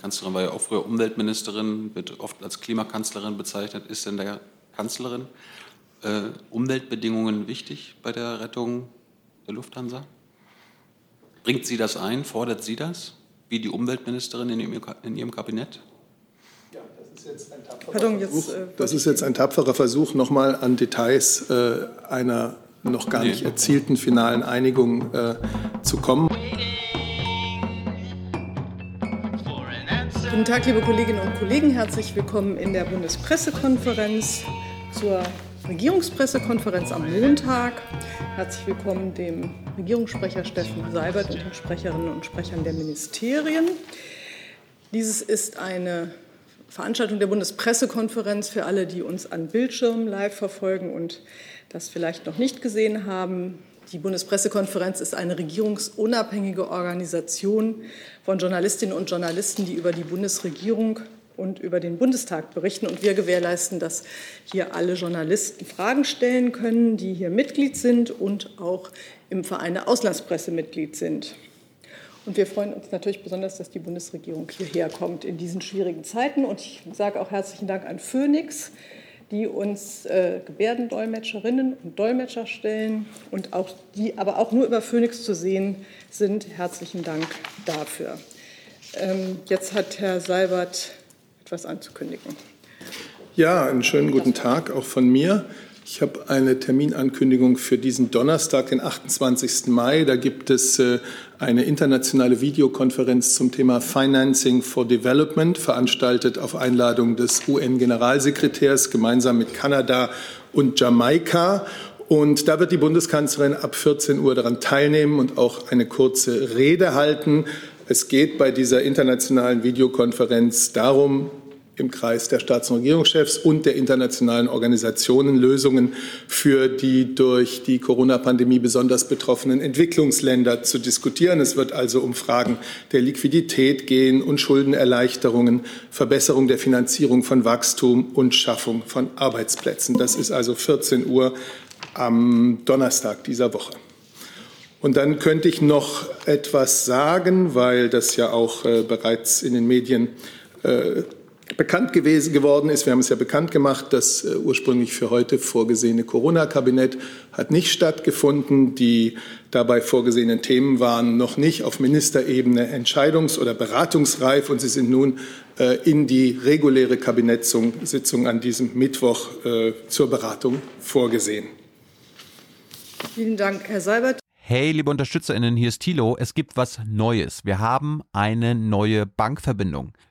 Kanzlerin war ja auch früher Umweltministerin, wird oft als Klimakanzlerin bezeichnet, ist denn der Kanzlerin äh, Umweltbedingungen wichtig bei der Rettung der Lufthansa? Bringt sie das ein? Fordert sie das? Wie die Umweltministerin in ihrem, in ihrem Kabinett? Ja, das ist jetzt ein tapferer Pardon, Versuch, jetzt, äh, das ist jetzt ein tapferer Versuch, nochmal an Details äh, einer noch gar nicht erzielten finalen Einigung äh, zu kommen. Guten Tag, liebe Kolleginnen und Kollegen. Herzlich willkommen in der Bundespressekonferenz zur Regierungspressekonferenz am Montag. Herzlich willkommen dem Regierungssprecher Steffen Seibert und den Sprecherinnen und Sprechern der Ministerien. Dieses ist eine Veranstaltung der Bundespressekonferenz für alle, die uns an Bildschirmen live verfolgen und das vielleicht noch nicht gesehen haben. Die Bundespressekonferenz ist eine regierungsunabhängige Organisation von Journalistinnen und Journalisten, die über die Bundesregierung und über den Bundestag berichten. Und wir gewährleisten, dass hier alle Journalisten Fragen stellen können, die hier Mitglied sind und auch im Verein der Auslandspresse Mitglied sind. Und wir freuen uns natürlich besonders, dass die Bundesregierung hierher kommt in diesen schwierigen Zeiten. Und ich sage auch herzlichen Dank an Phoenix, die uns äh, Gebärdendolmetscherinnen und Dolmetscher stellen und auch die aber auch nur über Phoenix zu sehen sind. Herzlichen Dank dafür. Ähm, jetzt hat Herr Seibert etwas anzukündigen. Ja, einen schönen guten Tag auch von mir. Ich habe eine Terminankündigung für diesen Donnerstag, den 28. Mai. Da gibt es äh, eine internationale Videokonferenz zum Thema Financing for Development, veranstaltet auf Einladung des UN-Generalsekretärs gemeinsam mit Kanada und Jamaika. Und da wird die Bundeskanzlerin ab 14 Uhr daran teilnehmen und auch eine kurze Rede halten. Es geht bei dieser internationalen Videokonferenz darum, im Kreis der Staats- und Regierungschefs und der internationalen Organisationen Lösungen für die durch die Corona-Pandemie besonders betroffenen Entwicklungsländer zu diskutieren. Es wird also um Fragen der Liquidität gehen und Schuldenerleichterungen, Verbesserung der Finanzierung von Wachstum und Schaffung von Arbeitsplätzen. Das ist also 14 Uhr am Donnerstag dieser Woche. Und dann könnte ich noch etwas sagen, weil das ja auch äh, bereits in den Medien äh, bekannt gewesen, geworden ist. Wir haben es ja bekannt gemacht, das äh, ursprünglich für heute vorgesehene Corona-Kabinett hat nicht stattgefunden. Die dabei vorgesehenen Themen waren noch nicht auf Ministerebene entscheidungs- oder beratungsreif und sie sind nun äh, in die reguläre Kabinettssitzung an diesem Mittwoch äh, zur Beratung vorgesehen. Vielen Dank, Herr Seibert. Hey, liebe UnterstützerInnen, hier ist Thilo. Es gibt was Neues. Wir haben eine neue Bankverbindung.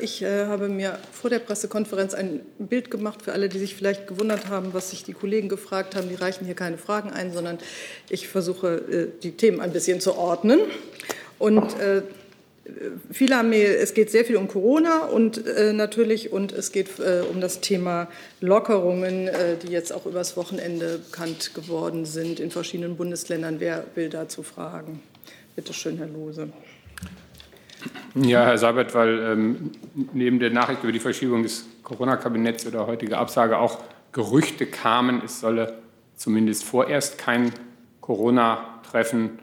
Ich äh, habe mir vor der Pressekonferenz ein Bild gemacht für alle, die sich vielleicht gewundert haben, was sich die Kollegen gefragt haben. Die reichen hier keine Fragen ein, sondern ich versuche, äh, die Themen ein bisschen zu ordnen. Und äh, viele haben mir, es geht sehr viel um Corona und äh, natürlich und es geht äh, um das Thema Lockerungen, äh, die jetzt auch übers Wochenende bekannt geworden sind in verschiedenen Bundesländern. Wer will dazu fragen? Bitte schön, Herr Lose. Ja, Herr Seibert, weil ähm, neben der Nachricht über die Verschiebung des Corona-Kabinetts oder heutige Absage auch Gerüchte kamen, es solle zumindest vorerst kein Corona-Treffen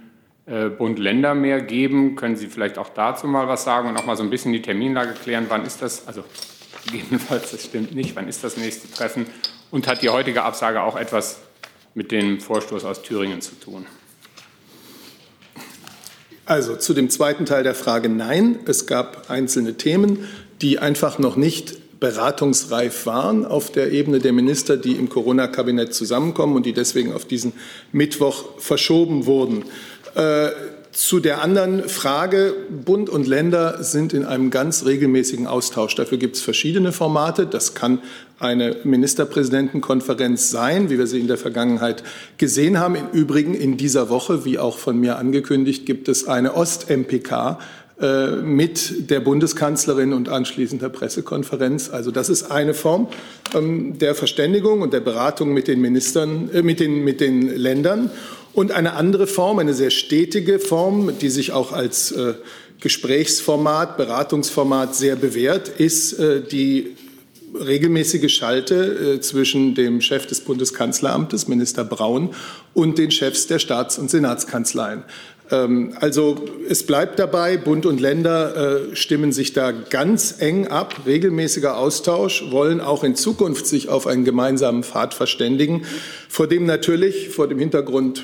äh, Bund-Länder mehr geben. Können Sie vielleicht auch dazu mal was sagen und auch mal so ein bisschen die Terminlage klären? Wann ist das? Also gegebenenfalls, das stimmt nicht. Wann ist das nächste Treffen? Und hat die heutige Absage auch etwas mit dem Vorstoß aus Thüringen zu tun? Also zu dem zweiten Teil der Frage nein. Es gab einzelne Themen, die einfach noch nicht beratungsreif waren auf der Ebene der Minister, die im Corona-Kabinett zusammenkommen und die deswegen auf diesen Mittwoch verschoben wurden. Äh, zu der anderen Frage, Bund und Länder sind in einem ganz regelmäßigen Austausch. Dafür gibt es verschiedene Formate. Das kann eine Ministerpräsidentenkonferenz sein, wie wir sie in der Vergangenheit gesehen haben. Im Übrigen in dieser Woche, wie auch von mir angekündigt, gibt es eine Ost-MPK äh, mit der Bundeskanzlerin und anschließender Pressekonferenz. Also das ist eine Form ähm, der Verständigung und der Beratung mit den Ministern, äh, mit den, mit den Ländern. Und eine andere Form, eine sehr stetige Form, die sich auch als äh, Gesprächsformat, Beratungsformat sehr bewährt, ist die regelmäßige Schalte äh, zwischen dem Chef des Bundeskanzleramtes, Minister Braun, und den Chefs der Staats- und Senatskanzleien. Ähm, also es bleibt dabei, Bund und Länder äh, stimmen sich da ganz eng ab, regelmäßiger Austausch, wollen auch in Zukunft sich auf einen gemeinsamen Pfad verständigen, vor dem natürlich vor dem Hintergrund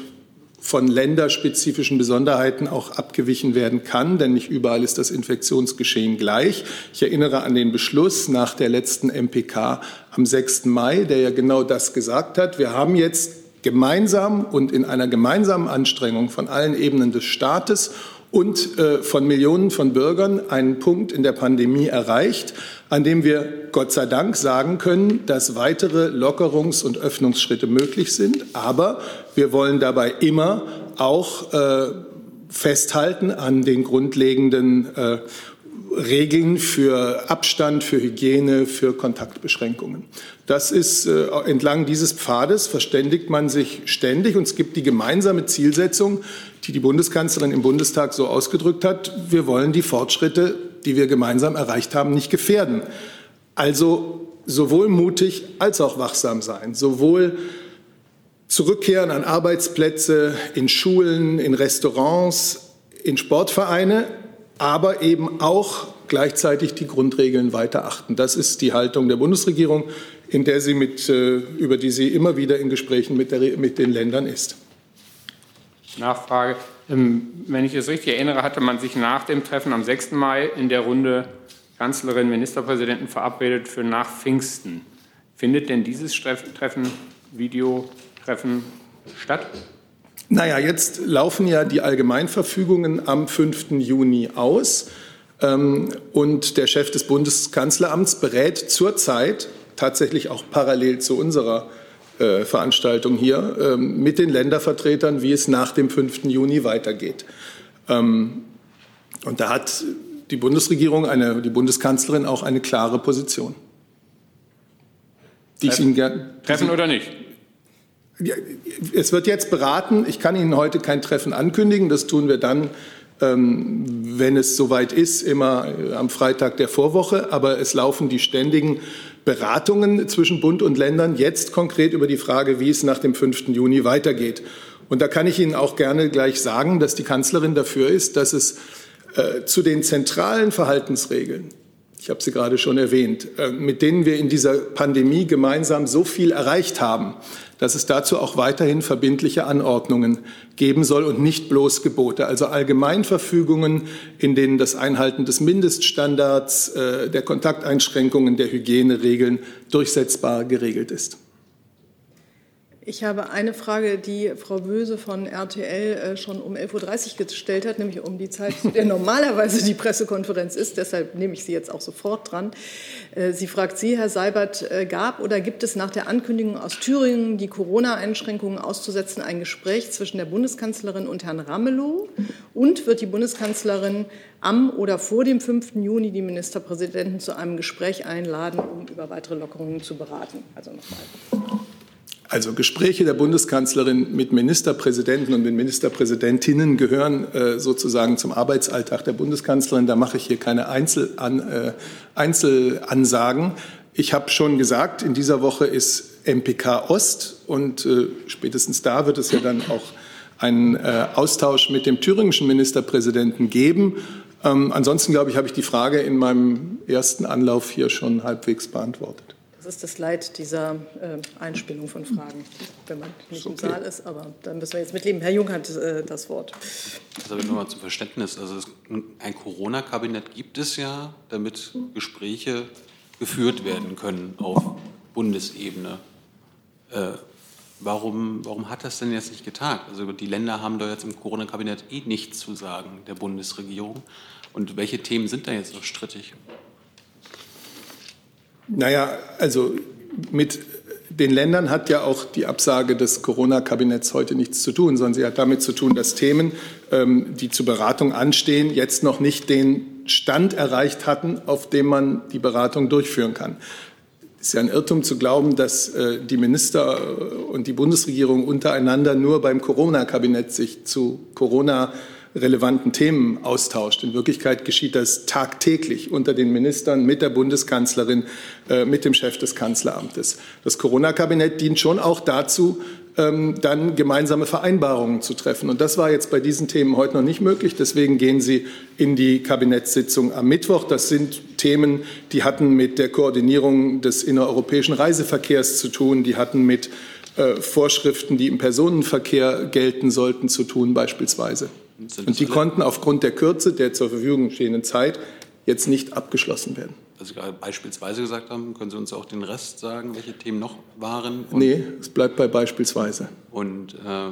von länderspezifischen Besonderheiten auch abgewichen werden kann, denn nicht überall ist das Infektionsgeschehen gleich. Ich erinnere an den Beschluss nach der letzten MPK am 6. Mai, der ja genau das gesagt hat. Wir haben jetzt gemeinsam und in einer gemeinsamen Anstrengung von allen Ebenen des Staates und äh, von Millionen von Bürgern einen Punkt in der Pandemie erreicht, an dem wir Gott sei Dank sagen können, dass weitere Lockerungs- und Öffnungsschritte möglich sind. Aber wir wollen dabei immer auch äh, festhalten an den grundlegenden äh, Regeln für Abstand, für Hygiene, für Kontaktbeschränkungen. Das ist äh, entlang dieses Pfades verständigt man sich ständig und es gibt die gemeinsame Zielsetzung, die die Bundeskanzlerin im Bundestag so ausgedrückt hat. Wir wollen die Fortschritte, die wir gemeinsam erreicht haben, nicht gefährden. Also sowohl mutig als auch wachsam sein, sowohl zurückkehren an Arbeitsplätze, in Schulen, in Restaurants, in Sportvereine, aber eben auch gleichzeitig die Grundregeln weiter achten. Das ist die Haltung der Bundesregierung, in der sie mit, äh, über die sie immer wieder in Gesprächen mit, der, mit den Ländern ist. Nachfrage. Ähm, wenn ich es richtig erinnere, hatte man sich nach dem Treffen am 6. Mai in der Runde Kanzlerin, Ministerpräsidenten verabredet für nach Pfingsten. Findet denn dieses Treffen, Videotreffen statt? Naja, jetzt laufen ja die Allgemeinverfügungen am 5. Juni aus. Ähm, und der Chef des Bundeskanzleramts berät zurzeit tatsächlich auch parallel zu unserer äh, Veranstaltung hier ähm, mit den Ländervertretern, wie es nach dem 5. Juni weitergeht. Ähm, und da hat die Bundesregierung, eine, die Bundeskanzlerin auch eine klare Position. Treffen, Treffen oder nicht? Es wird jetzt beraten. Ich kann Ihnen heute kein Treffen ankündigen. Das tun wir dann, ähm, wenn es soweit ist, immer äh, am Freitag der Vorwoche. Aber es laufen die ständigen Beratungen zwischen Bund und Ländern jetzt konkret über die Frage, wie es nach dem 5. Juni weitergeht. Und da kann ich Ihnen auch gerne gleich sagen, dass die Kanzlerin dafür ist, dass es äh, zu den zentralen Verhaltensregeln, ich habe sie gerade schon erwähnt, äh, mit denen wir in dieser Pandemie gemeinsam so viel erreicht haben, dass es dazu auch weiterhin verbindliche Anordnungen geben soll und nicht bloß Gebote, also Allgemeinverfügungen, in denen das Einhalten des Mindeststandards, äh, der Kontakteinschränkungen, der Hygieneregeln durchsetzbar geregelt ist. Ich habe eine Frage, die Frau Böse von RTL äh, schon um 11.30 Uhr gestellt hat, nämlich um die Zeit, zu der normalerweise die Pressekonferenz ist. Deshalb nehme ich sie jetzt auch sofort dran. Äh, sie fragt Sie, Herr Seibert, äh, gab oder gibt es nach der Ankündigung aus Thüringen, die Corona-Einschränkungen auszusetzen, ein Gespräch zwischen der Bundeskanzlerin und Herrn Ramelow? Und wird die Bundeskanzlerin am oder vor dem 5. Juni die Ministerpräsidenten zu einem Gespräch einladen, um über weitere Lockerungen zu beraten? Also nochmal. Also Gespräche der Bundeskanzlerin mit Ministerpräsidenten und mit Ministerpräsidentinnen gehören äh, sozusagen zum Arbeitsalltag der Bundeskanzlerin. Da mache ich hier keine Einzelan, äh, Einzelansagen. Ich habe schon gesagt, in dieser Woche ist MPK Ost und äh, spätestens da wird es ja dann auch einen äh, Austausch mit dem thüringischen Ministerpräsidenten geben. Ähm, ansonsten, glaube ich, habe ich die Frage in meinem ersten Anlauf hier schon halbwegs beantwortet. Das ist das Leid dieser äh, Einspielung von Fragen, wenn man nicht okay. im Saal ist. Aber da müssen wir jetzt mitleben. Herr Jung hat äh, das Wort. Also nur mal zum Verständnis. Also ein Corona-Kabinett gibt es ja, damit Gespräche geführt werden können auf Bundesebene. Äh, warum, warum hat das denn jetzt nicht getagt? Also die Länder haben da jetzt im Corona-Kabinett eh nichts zu sagen, der Bundesregierung. Und welche Themen sind da jetzt noch strittig? Naja, also mit den Ländern hat ja auch die Absage des Corona-Kabinetts heute nichts zu tun, sondern sie hat damit zu tun, dass Themen ähm, die zur Beratung anstehen, jetzt noch nicht den Stand erreicht hatten, auf dem man die Beratung durchführen kann. Es ist ja ein Irrtum zu glauben, dass äh, die Minister und die Bundesregierung untereinander nur beim Corona-Kabinett sich zu Corona relevanten Themen austauscht. In Wirklichkeit geschieht das tagtäglich unter den Ministern, mit der Bundeskanzlerin, äh, mit dem Chef des Kanzleramtes. Das Corona-Kabinett dient schon auch dazu, ähm, dann gemeinsame Vereinbarungen zu treffen. Und das war jetzt bei diesen Themen heute noch nicht möglich. Deswegen gehen Sie in die Kabinettssitzung am Mittwoch. Das sind Themen, die hatten mit der Koordinierung des innereuropäischen Reiseverkehrs zu tun, die hatten mit äh, Vorschriften, die im Personenverkehr gelten sollten, zu tun beispielsweise. Und die konnten aufgrund der Kürze der zur Verfügung stehenden Zeit jetzt nicht abgeschlossen werden. Also gerade beispielsweise gesagt haben, können Sie uns auch den Rest sagen, welche Themen noch waren? Und, nee, es bleibt bei beispielsweise. Und äh,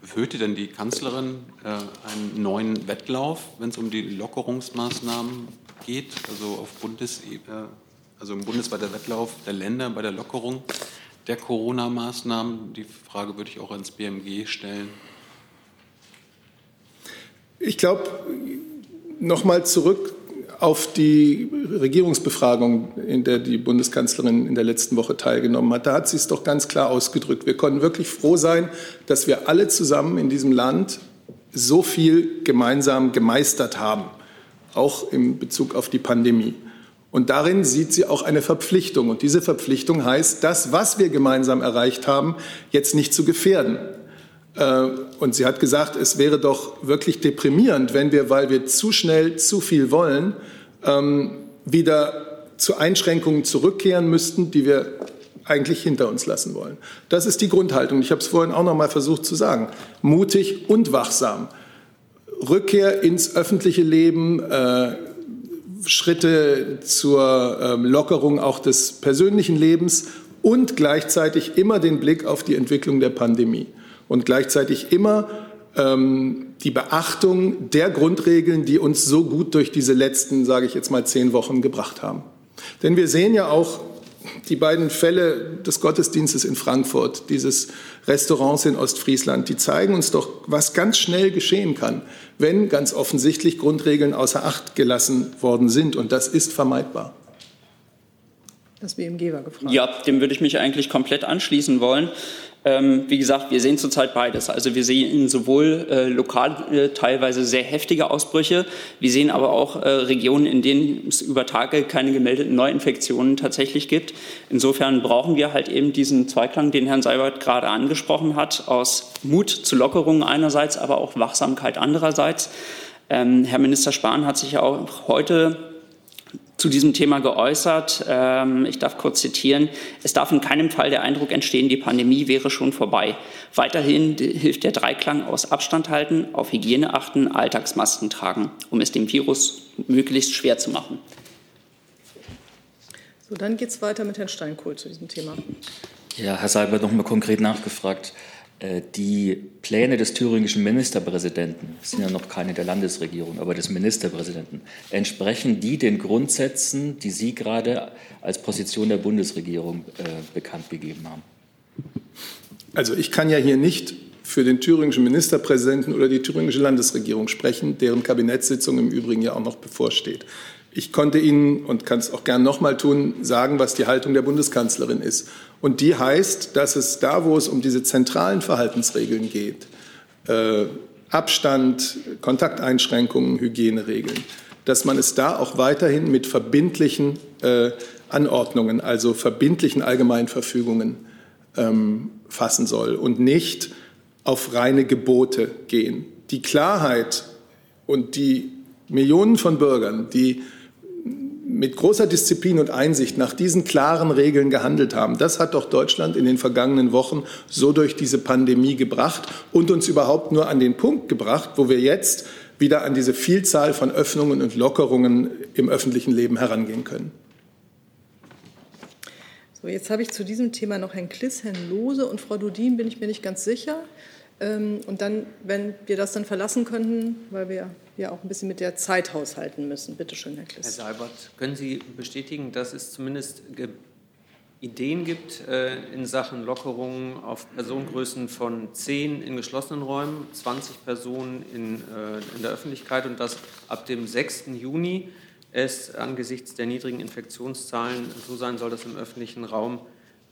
befürchtet denn die Kanzlerin äh, einen neuen Wettlauf, wenn es um die Lockerungsmaßnahmen geht? Also auf Bundesebene, also im bundesweiter Wettlauf der Länder bei der Lockerung der Corona-Maßnahmen? Die Frage würde ich auch ans BMG stellen. Ich glaube, nochmal zurück auf die Regierungsbefragung, in der die Bundeskanzlerin in der letzten Woche teilgenommen hat. Da hat sie es doch ganz klar ausgedrückt. Wir konnten wirklich froh sein, dass wir alle zusammen in diesem Land so viel gemeinsam gemeistert haben, auch in Bezug auf die Pandemie. Und darin sieht sie auch eine Verpflichtung. Und diese Verpflichtung heißt, das, was wir gemeinsam erreicht haben, jetzt nicht zu gefährden. Äh, und sie hat gesagt, es wäre doch wirklich deprimierend, wenn wir, weil wir zu schnell zu viel wollen, ähm, wieder zu Einschränkungen zurückkehren müssten, die wir eigentlich hinter uns lassen wollen. Das ist die Grundhaltung. Ich habe es vorhin auch noch mal versucht zu sagen. Mutig und wachsam. Rückkehr ins öffentliche Leben, äh, Schritte zur ähm, Lockerung auch des persönlichen Lebens und gleichzeitig immer den Blick auf die Entwicklung der Pandemie und gleichzeitig immer ähm, die Beachtung der Grundregeln, die uns so gut durch diese letzten, sage ich jetzt mal, zehn Wochen gebracht haben. Denn wir sehen ja auch die beiden Fälle des Gottesdienstes in Frankfurt, dieses Restaurants in Ostfriesland, die zeigen uns doch, was ganz schnell geschehen kann, wenn ganz offensichtlich Grundregeln außer Acht gelassen worden sind. Und das ist vermeidbar. Das BMG war gefragt. Ja, dem würde ich mich eigentlich komplett anschließen wollen. Ähm, wie gesagt, wir sehen zurzeit beides. Also wir sehen sowohl äh, lokal äh, teilweise sehr heftige Ausbrüche, wir sehen aber auch äh, Regionen, in denen es über Tage keine gemeldeten Neuinfektionen tatsächlich gibt. Insofern brauchen wir halt eben diesen Zweiklang, den Herrn Seibert gerade angesprochen hat, aus Mut zu Lockerungen einerseits, aber auch Wachsamkeit andererseits. Ähm, Herr Minister Spahn hat sich ja auch heute zu diesem Thema geäußert. Ähm, ich darf kurz zitieren. Es darf in keinem Fall der Eindruck entstehen, die Pandemie wäre schon vorbei. Weiterhin hilft der Dreiklang aus Abstand halten, auf Hygiene achten, Alltagsmasken tragen, um es dem Virus möglichst schwer zu machen. So, dann geht es weiter mit Herrn Steinkohl zu diesem Thema. Ja, Herr Seibert, noch mal konkret nachgefragt. Äh, die Pläne des thüringischen Ministerpräsidenten, sind ja noch keine der Landesregierung, aber des Ministerpräsidenten, entsprechen die den Grundsätzen, die Sie gerade als Position der Bundesregierung äh, bekannt gegeben haben? Also ich kann ja hier nicht für den thüringischen Ministerpräsidenten oder die thüringische Landesregierung sprechen, deren Kabinettssitzung im Übrigen ja auch noch bevorsteht. Ich konnte Ihnen und kann es auch gern noch mal tun, sagen, was die Haltung der Bundeskanzlerin ist. Und die heißt, dass es da, wo es um diese zentralen Verhaltensregeln geht, äh, Abstand, Kontakteinschränkungen, Hygieneregeln, dass man es da auch weiterhin mit verbindlichen äh, Anordnungen, also verbindlichen Allgemeinverfügungen ähm, fassen soll und nicht auf reine Gebote gehen. Die Klarheit und die Millionen von Bürgern, die mit großer Disziplin und Einsicht nach diesen klaren Regeln gehandelt haben. Das hat doch Deutschland in den vergangenen Wochen so durch diese Pandemie gebracht und uns überhaupt nur an den Punkt gebracht, wo wir jetzt wieder an diese Vielzahl von Öffnungen und Lockerungen im öffentlichen Leben herangehen können. So, jetzt habe ich zu diesem Thema noch Herrn Kliss, Herrn Lose und Frau Dudin, bin ich mir nicht ganz sicher. Ähm, und dann, wenn wir das dann verlassen könnten, weil wir ja auch ein bisschen mit der Zeit haushalten müssen. Bitte schön, Herr Kliss. Herr Seibert, können Sie bestätigen, dass es zumindest Ideen gibt äh, in Sachen Lockerungen auf Personengrößen von 10 in geschlossenen Räumen, 20 Personen in, äh, in der Öffentlichkeit und dass ab dem 6. Juni es angesichts der niedrigen Infektionszahlen so sein soll, dass im öffentlichen Raum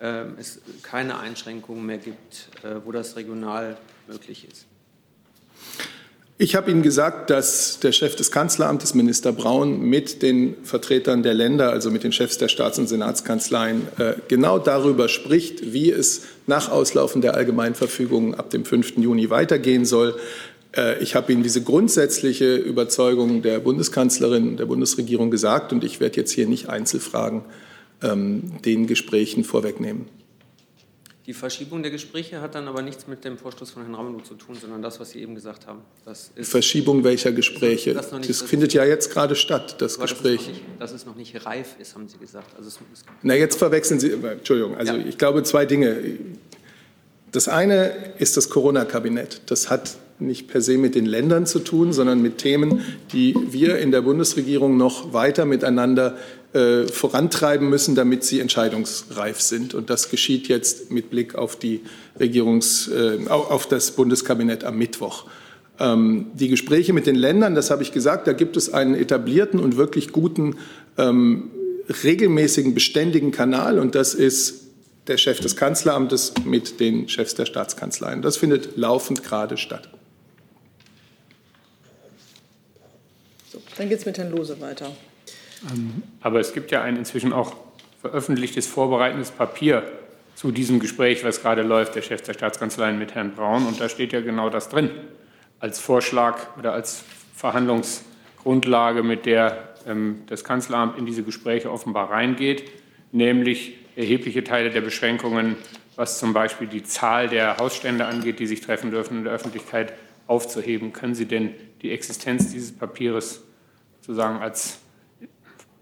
äh, es keine Einschränkungen mehr gibt, äh, wo das regional möglich ist. Ich habe Ihnen gesagt, dass der Chef des Kanzleramtes, Minister Braun, mit den Vertretern der Länder, also mit den Chefs der Staats- und Senatskanzleien, äh, genau darüber spricht, wie es nach Auslaufen der Allgemeinverfügung ab dem 5. Juni weitergehen soll. Äh, ich habe Ihnen diese grundsätzliche Überzeugung der Bundeskanzlerin, der Bundesregierung gesagt, und ich werde jetzt hier nicht Einzelfragen ähm, den Gesprächen vorwegnehmen. Die Verschiebung der Gespräche hat dann aber nichts mit dem Vorstoß von Herrn Ramelow zu tun, sondern das, was Sie eben gesagt haben. Verschiebung welcher Gespräche? Das, nicht, das findet ja jetzt gerade statt, das Gespräch. Das ist, nicht, dass es noch nicht reif ist, haben Sie gesagt. Also es, es Na, jetzt verwechseln Sie, Entschuldigung, also ja. ich glaube zwei Dinge. Das eine ist das Corona-Kabinett. Das hat nicht per se mit den Ländern zu tun, sondern mit Themen, die wir in der Bundesregierung noch weiter miteinander äh, vorantreiben müssen, damit sie entscheidungsreif sind. Und das geschieht jetzt mit Blick auf, die Regierungs, äh, auf das Bundeskabinett am Mittwoch. Ähm, die Gespräche mit den Ländern, das habe ich gesagt, da gibt es einen etablierten und wirklich guten, ähm, regelmäßigen, beständigen Kanal und das ist der Chef des Kanzleramtes mit den Chefs der Staatskanzleien. Das findet laufend gerade statt. Dann geht es mit Herrn Lose weiter. Ähm, aber es gibt ja ein inzwischen auch veröffentlichtes vorbereitendes Papier zu diesem Gespräch, was gerade läuft, der Chef der Staatskanzleien mit Herrn Braun. Und da steht ja genau das drin, als Vorschlag oder als Verhandlungsgrundlage, mit der ähm, das Kanzleramt in diese Gespräche offenbar reingeht, nämlich erhebliche Teile der Beschränkungen, was zum Beispiel die Zahl der Hausstände angeht, die sich treffen dürfen in der Öffentlichkeit, aufzuheben. Können Sie denn die Existenz dieses Papiers sozusagen als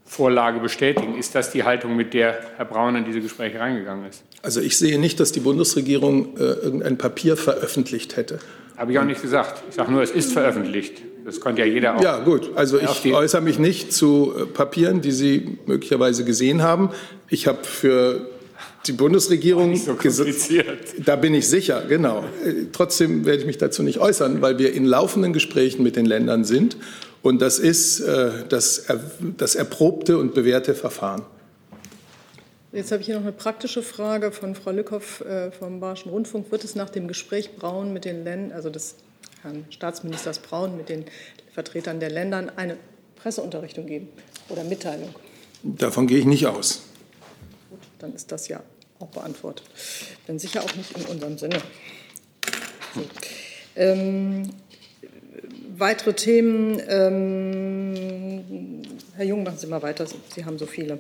Vorlage bestätigen. Ist das die Haltung, mit der Herr Braun in diese Gespräche reingegangen ist? Also ich sehe nicht, dass die Bundesregierung äh, irgendein Papier veröffentlicht hätte. Habe ich auch nicht gesagt. Ich sage nur, es ist veröffentlicht. Das konnte ja jeder auch. Ja, gut. Also ich äußere mich nicht zu äh, Papieren, die Sie möglicherweise gesehen haben. Ich habe für die Bundesregierung so. Da bin ich sicher, genau. Äh, trotzdem werde ich mich dazu nicht äußern, weil wir in laufenden Gesprächen mit den Ländern sind und das ist äh, das, das erprobte und bewährte Verfahren. Jetzt habe ich hier noch eine praktische Frage von Frau Lückhoff äh, vom Bayerischen Rundfunk. Wird es nach dem Gespräch Braun mit den Ländern, also des Herrn Staatsministers Braun mit den Vertretern der Länder, eine Presseunterrichtung geben oder Mitteilung? Davon gehe ich nicht aus. Gut, dann ist das ja auch beantwortet. Denn sicher auch nicht in unserem Sinne. So. Ähm, weitere Themen. Ähm, Herr Jung, machen Sie mal weiter. Sie haben so viele.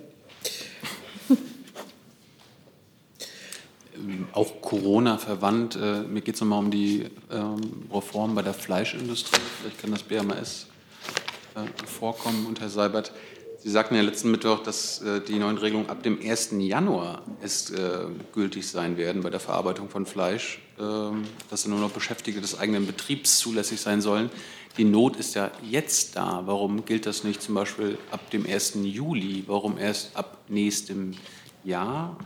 Ähm, auch Corona verwandt. Äh, mir geht es nochmal um die ähm, Reform bei der Fleischindustrie. Vielleicht kann das BMAS äh, vorkommen. Und Herr Seibert, Sie sagten ja letzten Mittwoch, dass äh, die neuen Regelungen ab dem 1. Januar erst äh, gültig sein werden bei der Verarbeitung von Fleisch, äh, dass nur noch Beschäftigte des eigenen Betriebs zulässig sein sollen. Die Not ist ja jetzt da. Warum gilt das nicht zum Beispiel ab dem 1. Juli? Warum erst ab nächstem Jahr?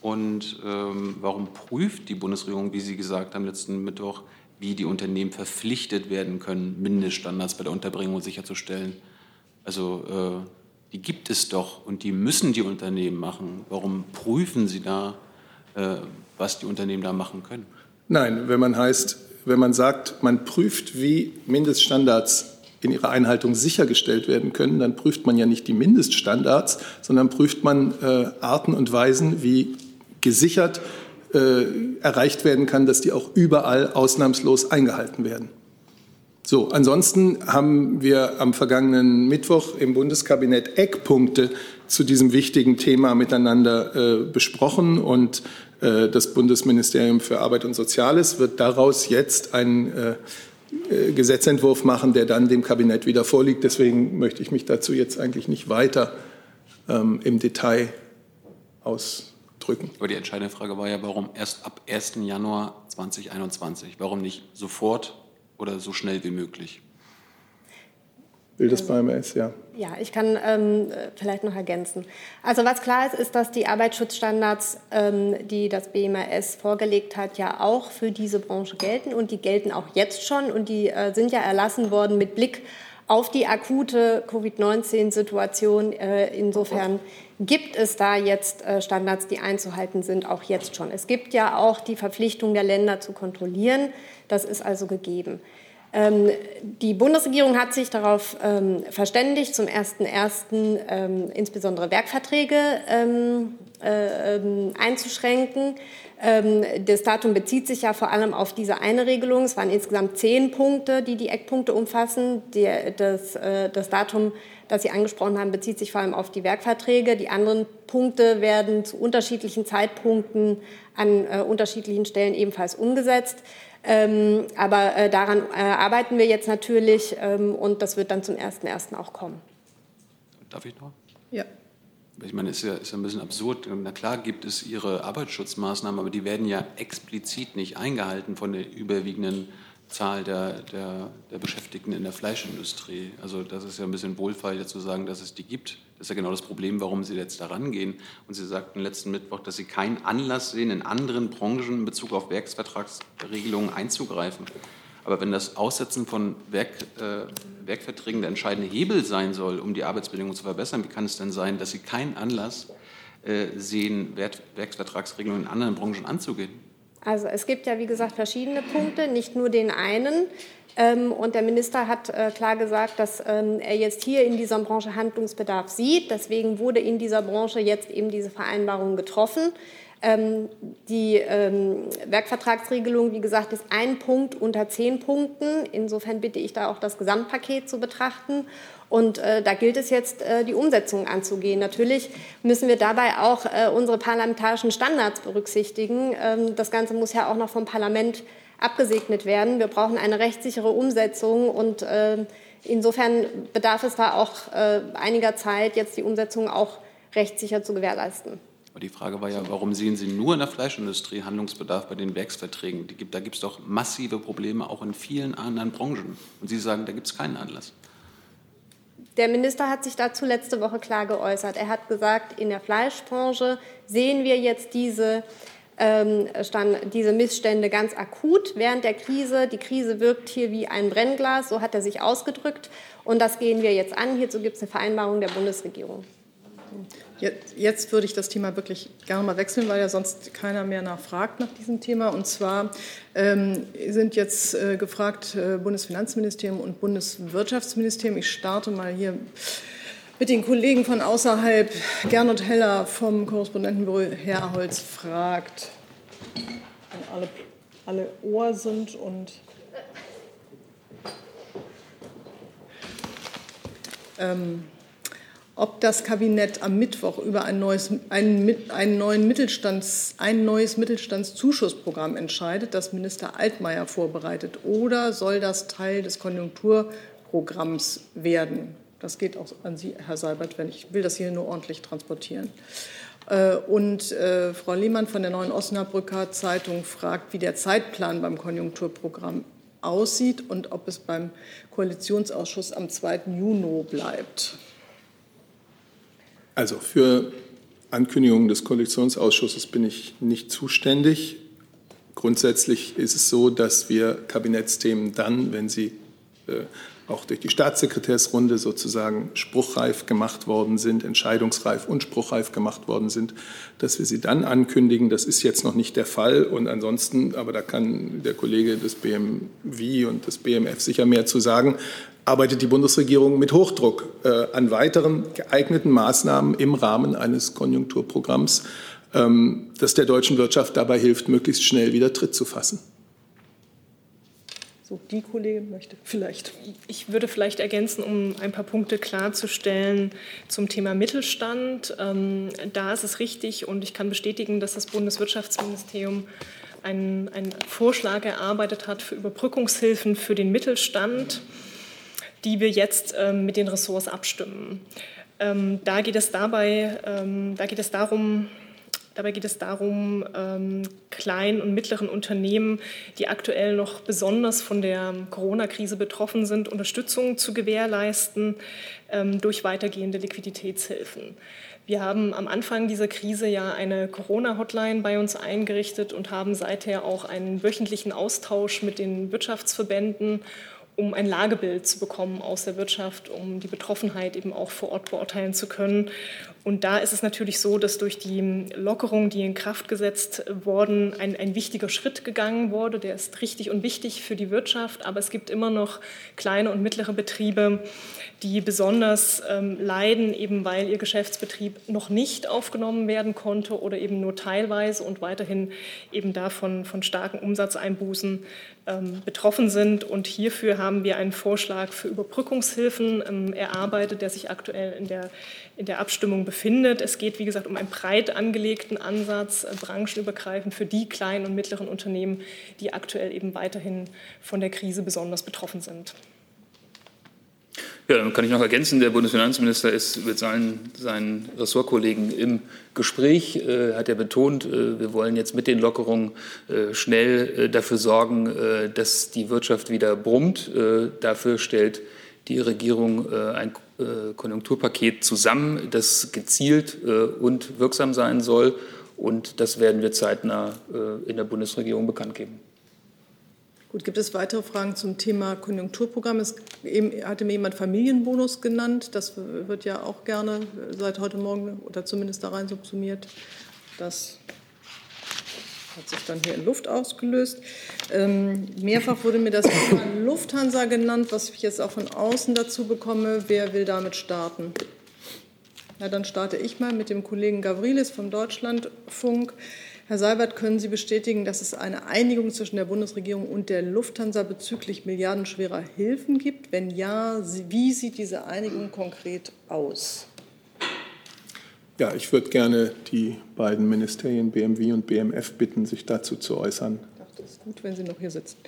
Und ähm, warum prüft die Bundesregierung, wie Sie gesagt haben letzten Mittwoch, wie die Unternehmen verpflichtet werden können, Mindeststandards bei der Unterbringung sicherzustellen? Also äh, die gibt es doch und die müssen die Unternehmen machen. Warum prüfen Sie da, äh, was die Unternehmen da machen können? Nein, wenn man heißt, wenn man sagt, man prüft, wie Mindeststandards in ihrer Einhaltung sichergestellt werden können, dann prüft man ja nicht die Mindeststandards, sondern prüft man äh, Arten und Weisen, wie gesichert äh, erreicht werden kann, dass die auch überall ausnahmslos eingehalten werden. So, ansonsten haben wir am vergangenen Mittwoch im Bundeskabinett Eckpunkte zu diesem wichtigen Thema miteinander äh, besprochen und äh, das Bundesministerium für Arbeit und Soziales wird daraus jetzt einen äh, äh, Gesetzentwurf machen, der dann dem Kabinett wieder vorliegt. Deswegen möchte ich mich dazu jetzt eigentlich nicht weiter ähm, im Detail ausdrücken. Aber die entscheidende Frage war ja, warum erst ab 1. Januar 2021? Warum nicht sofort oder so schnell wie möglich? Will das also, BMS, ja. Ja, ich kann ähm, vielleicht noch ergänzen. Also was klar ist, ist, dass die Arbeitsschutzstandards, ähm, die das BMAS vorgelegt hat, ja auch für diese Branche gelten und die gelten auch jetzt schon und die äh, sind ja erlassen worden mit Blick auf die akute Covid-19-Situation. Äh, insofern gibt es da jetzt äh, Standards, die einzuhalten sind, auch jetzt schon. Es gibt ja auch die Verpflichtung der Länder zu kontrollieren. Das ist also gegeben. Ähm, die Bundesregierung hat sich darauf ähm, verständigt, zum 1.1. Ähm, insbesondere Werkverträge äh, einzuschränken. Das Datum bezieht sich ja vor allem auf diese eine Regelung. Es waren insgesamt zehn Punkte, die die Eckpunkte umfassen. das, äh, das Datum, das Sie angesprochen haben, bezieht sich vor allem auf die Werkverträge. Die anderen Punkte werden zu unterschiedlichen Zeitpunkten an äh, unterschiedlichen Stellen ebenfalls umgesetzt. Ähm, aber äh, daran arbeiten wir jetzt natürlich ähm, und das wird dann zum 1.1. auch kommen. Darf ich noch? Ja. Ich meine, es ist ja, ist ein bisschen absurd. Na klar gibt es Ihre Arbeitsschutzmaßnahmen, aber die werden ja explizit nicht eingehalten von der überwiegenden Zahl der, der, der, Beschäftigten in der Fleischindustrie. Also das ist ja ein bisschen wohlfeil, zu sagen, dass es die gibt. Das ist ja genau das Problem, warum Sie jetzt da rangehen. Und Sie sagten letzten Mittwoch, dass Sie keinen Anlass sehen, in anderen Branchen in Bezug auf Werksvertragsregelungen einzugreifen. Aber wenn das Aussetzen von Werk, äh, Werkverträgen der entscheidende Hebel sein soll, um die Arbeitsbedingungen zu verbessern, wie kann es denn sein, dass Sie keinen Anlass äh, sehen, Werksvertragsregelungen in anderen Branchen anzugehen? Also es gibt ja, wie gesagt, verschiedene Punkte, nicht nur den einen. Ähm, und der Minister hat äh, klar gesagt, dass ähm, er jetzt hier in dieser Branche Handlungsbedarf sieht. Deswegen wurde in dieser Branche jetzt eben diese Vereinbarung getroffen. Ähm, die Werkvertragsregelung, wie gesagt, ist ein Punkt unter zehn Punkten. Insofern bitte ich da auch das Gesamtpaket zu betrachten. Und äh, da gilt es jetzt, äh, die Umsetzung anzugehen. Natürlich müssen wir dabei auch äh, unsere parlamentarischen Standards berücksichtigen. Ähm, das Ganze muss ja auch noch vom Parlament abgesegnet werden. Wir brauchen eine rechtssichere Umsetzung und äh, insofern bedarf es da auch äh, einiger Zeit, jetzt die Umsetzung auch rechtssicher zu gewährleisten. Aber die Frage war ja, warum sehen Sie nur in der Fleischindustrie Handlungsbedarf bei den Werksverträgen? da gibt es doch massive Probleme auch in vielen anderen Branchen. Und Sie sagen, da gibt es keinen Anlass. Der Minister hat sich dazu letzte Woche klar geäußert. Er hat gesagt, in der Fleischbranche sehen wir jetzt diese, ähm, stand, diese Missstände ganz akut während der Krise. Die Krise wirkt hier wie ein Brennglas, so hat er sich ausgedrückt. Und das gehen wir jetzt an. Hierzu gibt es eine Vereinbarung der Bundesregierung. Jetzt würde ich das Thema wirklich gerne mal wechseln, weil ja sonst keiner mehr nachfragt nach diesem Thema. Und zwar ähm, sind jetzt äh, gefragt äh, Bundesfinanzministerium und Bundeswirtschaftsministerium. Ich starte mal hier mit den Kollegen von außerhalb. Gernot Heller vom Korrespondentenbüro Herholz fragt, wenn alle, alle Ohr sind und ähm, ob das Kabinett am Mittwoch über ein neues, einen, einen neuen Mittelstands, ein neues Mittelstandszuschussprogramm entscheidet, das Minister Altmaier vorbereitet, oder soll das Teil des Konjunkturprogramms werden? Das geht auch an Sie, Herr Seibert, wenn ich will das hier nur ordentlich transportieren. Äh, und äh, Frau Lehmann von der Neuen Osnabrücker Zeitung fragt, wie der Zeitplan beim Konjunkturprogramm aussieht und ob es beim Koalitionsausschuss am 2. Juni bleibt. Also für Ankündigungen des Koalitionsausschusses bin ich nicht zuständig. Grundsätzlich ist es so, dass wir Kabinettsthemen dann, wenn sie äh, auch durch die Staatssekretärsrunde sozusagen spruchreif gemacht worden sind, entscheidungsreif und spruchreif gemacht worden sind, dass wir sie dann ankündigen. Das ist jetzt noch nicht der Fall. Und ansonsten, aber da kann der Kollege des BMW und des BMF sicher mehr zu sagen, arbeitet die Bundesregierung mit Hochdruck äh, an weiteren geeigneten Maßnahmen im Rahmen eines Konjunkturprogramms, ähm, das der deutschen Wirtschaft dabei hilft, möglichst schnell wieder Tritt zu fassen. So, die Kollegin möchte vielleicht. Ich würde vielleicht ergänzen, um ein paar Punkte klarzustellen zum Thema Mittelstand. Ähm, da ist es richtig und ich kann bestätigen, dass das Bundeswirtschaftsministerium einen, einen Vorschlag erarbeitet hat für Überbrückungshilfen für den Mittelstand die wir jetzt ähm, mit den Ressorts abstimmen. Ähm, da geht es dabei, ähm, da geht es darum, Dabei geht es darum, ähm, kleinen und mittleren Unternehmen, die aktuell noch besonders von der Corona-Krise betroffen sind, Unterstützung zu gewährleisten ähm, durch weitergehende Liquiditätshilfen. Wir haben am Anfang dieser Krise ja eine Corona-Hotline bei uns eingerichtet und haben seither auch einen wöchentlichen Austausch mit den Wirtschaftsverbänden um ein Lagebild zu bekommen aus der Wirtschaft, um die Betroffenheit eben auch vor Ort beurteilen zu können. Und da ist es natürlich so, dass durch die Lockerung, die in Kraft gesetzt wurden, ein, ein wichtiger Schritt gegangen wurde. Der ist richtig und wichtig für die Wirtschaft, aber es gibt immer noch kleine und mittlere Betriebe, die besonders ähm, leiden, eben weil ihr Geschäftsbetrieb noch nicht aufgenommen werden konnte oder eben nur teilweise und weiterhin eben davon von starken Umsatzeinbußen ähm, betroffen sind. Und hierfür haben wir einen Vorschlag für Überbrückungshilfen ähm, erarbeitet, der sich aktuell in der, in der Abstimmung befindet. Es geht, wie gesagt, um einen breit angelegten Ansatz, äh, branchenübergreifend für die kleinen und mittleren Unternehmen, die aktuell eben weiterhin von der Krise besonders betroffen sind. Ja, dann kann ich noch ergänzen, der Bundesfinanzminister ist mit seinen, seinen Ressortkollegen im Gespräch, äh, hat er betont, äh, wir wollen jetzt mit den Lockerungen äh, schnell äh, dafür sorgen, äh, dass die Wirtschaft wieder brummt. Dafür stellt die Regierung ein Konjunkturpaket zusammen, das gezielt und wirksam sein soll. Und das werden wir zeitnah in der Bundesregierung bekannt geben. Gut, gibt es weitere Fragen zum Thema Konjunkturprogramm? Es hatte mir jemand Familienbonus genannt. Das wird ja auch gerne seit heute Morgen oder zumindest da rein subsumiert. Das hat sich dann hier in Luft ausgelöst. Ähm, mehrfach wurde mir das Thema Lufthansa genannt, was ich jetzt auch von außen dazu bekomme. Wer will damit starten? Na, dann starte ich mal mit dem Kollegen Gavrilis vom Deutschlandfunk. Herr Seibert, können Sie bestätigen, dass es eine Einigung zwischen der Bundesregierung und der Lufthansa bezüglich milliardenschwerer Hilfen gibt? Wenn ja, wie sieht diese Einigung konkret aus? Ja, ich würde gerne die beiden Ministerien BMW und BMF bitten, sich dazu zu äußern. Ich dachte, es ist gut, wenn Sie noch hier sitzen.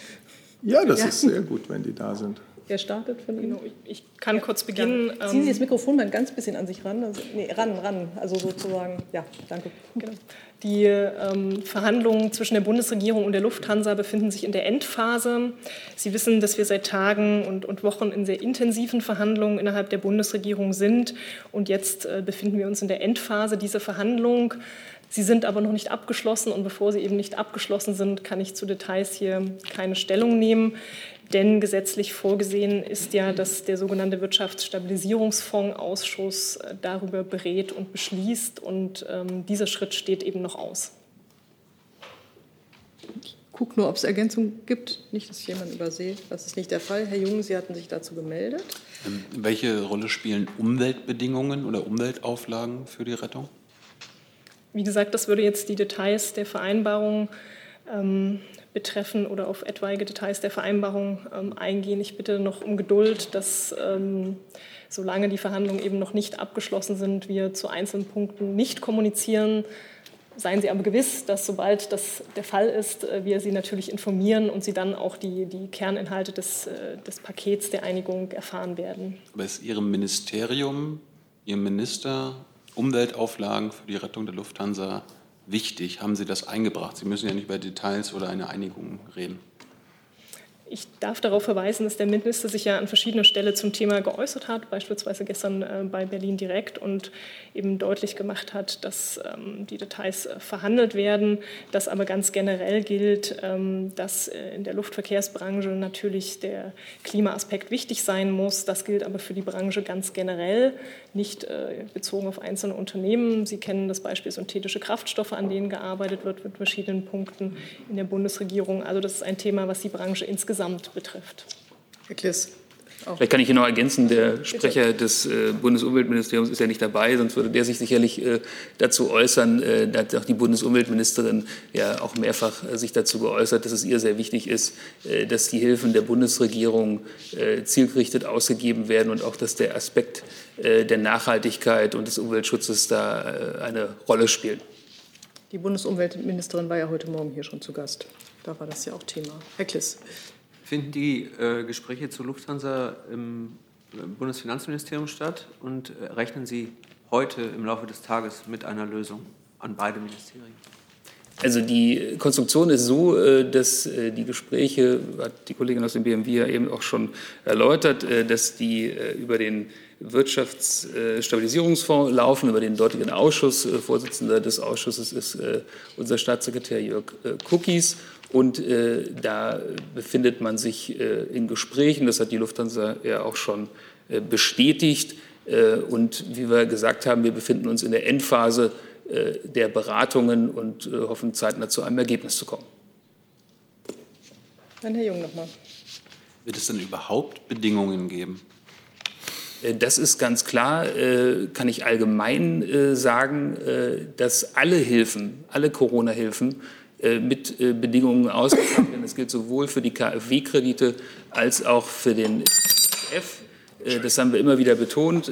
Ja, das ja. ist sehr gut, wenn die da sind. Wer startet von Ihnen? Genau, ich, kann ja, kurz beginnen. Ja. Ziehen Sie das Mikrofon mal ein ganz bisschen an sich ran. Also, nee, ran, ran. Also sozusagen, ja, danke. Genau. Die ähm, Verhandlungen zwischen der Bundesregierung und der Lufthansa befinden sich in der Endphase. Sie wissen, dass wir seit Tagen und, und Wochen in sehr intensiven Verhandlungen innerhalb der Bundesregierung sind. Und jetzt äh, befinden wir uns in der Endphase dieser Verhandlungen. Sie sind aber noch nicht abgeschlossen und bevor sie eben nicht abgeschlossen sind, kann ich zu Details hier keine Stellung nehmen. Denn gesetzlich vorgesehen ist ja, dass der sogenannte Wirtschaftsstabilisierungsfondsausschuss äh, darüber berät und beschließt. Und ähm, dieser Schritt steht eben noch aus. Ich gucke nur, ob es Ergänzungen gibt. Nicht, dass ich jemanden übersehe. Das ist nicht der Fall. Herr Jung, Sie hatten sich dazu gemeldet. Ähm, welche Rolle spielen Umweltbedingungen oder Umweltauflagen für die Rettung? Wie gesagt, das würde jetzt die Details der Vereinbarung ähm, betreffen oder auf etwaige Details der Vereinbarung ähm, eingehen. Ich bitte noch um Geduld, dass ähm, solange die Verhandlungen eben noch nicht abgeschlossen sind, wir zu einzelnen Punkten nicht kommunizieren. Seien Sie aber gewiss, dass sobald das der Fall ist, äh, wir Sie natürlich informieren und Sie dann auch die, die Kerninhalte des, äh, des Pakets der Einigung erfahren werden. Aber ist Ihrem Ministerium, Ihrem Minister Umweltauflagen für die Rettung der Lufthansa wichtig? Haben Sie das eingebracht? Sie müssen ja nicht über Details oder eine Einigung reden. Ich darf darauf verweisen, dass der Minister sich ja an verschiedener Stelle zum Thema geäußert hat, beispielsweise gestern äh, bei Berlin direkt und eben deutlich gemacht hat, dass ähm, die Details äh, verhandelt werden, dass aber ganz generell gilt, ähm, dass äh, in der Luftverkehrsbranche natürlich der Klimaaspekt wichtig sein muss. Das gilt aber für die Branche ganz generell, nicht bezogen auf einzelne Unternehmen. Sie kennen das Beispiel synthetische Kraftstoffe, an denen gearbeitet wird mit verschiedenen Punkten in der Bundesregierung. Also das ist ein Thema, was die Branche insgesamt insgesamt betrifft. Herr Kliss. Auch. Vielleicht kann ich hier noch ergänzen, der Sprecher des äh, Bundesumweltministeriums ist ja nicht dabei, sonst würde der sich sicherlich äh, dazu äußern. Äh, da hat auch die Bundesumweltministerin ja auch mehrfach äh, sich dazu geäußert, dass es ihr sehr wichtig ist, äh, dass die Hilfen der Bundesregierung äh, zielgerichtet ausgegeben werden und auch, dass der Aspekt der Nachhaltigkeit und des Umweltschutzes da eine Rolle spielt. Die Bundesumweltministerin war ja heute Morgen hier schon zu Gast. Da war das ja auch Thema. Herr Kliss. Finden die äh, Gespräche zur Lufthansa im Bundesfinanzministerium statt und äh, rechnen Sie heute im Laufe des Tages mit einer Lösung? an beide Ministerien? Also die Konstruktion ist so, äh, dass äh, die Gespräche, hat die Kollegin aus dem BMW ja eben auch schon erläutert, äh, dass die über den Wirtschaftsstabilisierungsfonds laufen, über den dortigen Ausschuss. Vorsitzender des Ausschusses ist unser Staatssekretär Jörg Cookies. Und da befindet man sich in Gesprächen, das hat die Lufthansa ja auch schon bestätigt. Und wie wir gesagt haben, wir befinden uns in der Endphase äh, der Beratungen und äh, hoffen zeitnah zu einem Ergebnis zu kommen. Dann Herr Jung nochmal. Wird es denn überhaupt Bedingungen geben? Äh, das ist ganz klar, kann ich allgemein sagen, dass alle Hilfen, alle Corona-Hilfen mit Bedingungen ausgestattet werden. Das gilt sowohl für die KfW-Kredite als auch für den F. Das haben wir immer wieder betont.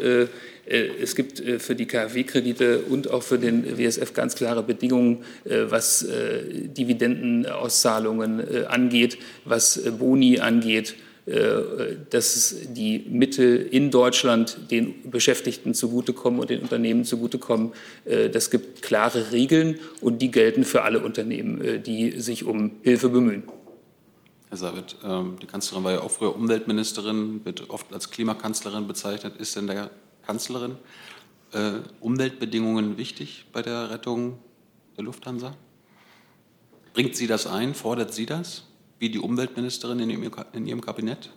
Äh, es gibt äh, für die KfW-Kredite und auch für den WSF ganz klare Bedingungen, äh, was Dividendenauszahlungen angeht, was Boni angeht, dass die Mittel in Deutschland den Beschäftigten zugutekommen und den Unternehmen zugutekommen. Das gibt klare Regeln und die gelten für alle Unternehmen, die sich um Hilfe bemühen. Herr Savitt, ähm, die Kanzlerin war ja auch früher Umweltministerin, wird oft als Klimakanzlerin bezeichnet. Ist denn der Kanzlerin. Äh, Umweltbedingungen wichtig bei der Rettung der Lufthansa? Bringt sie das ein? Fordert sie das? Wie die Umweltministerin in ihrem, in ihrem Kabinett?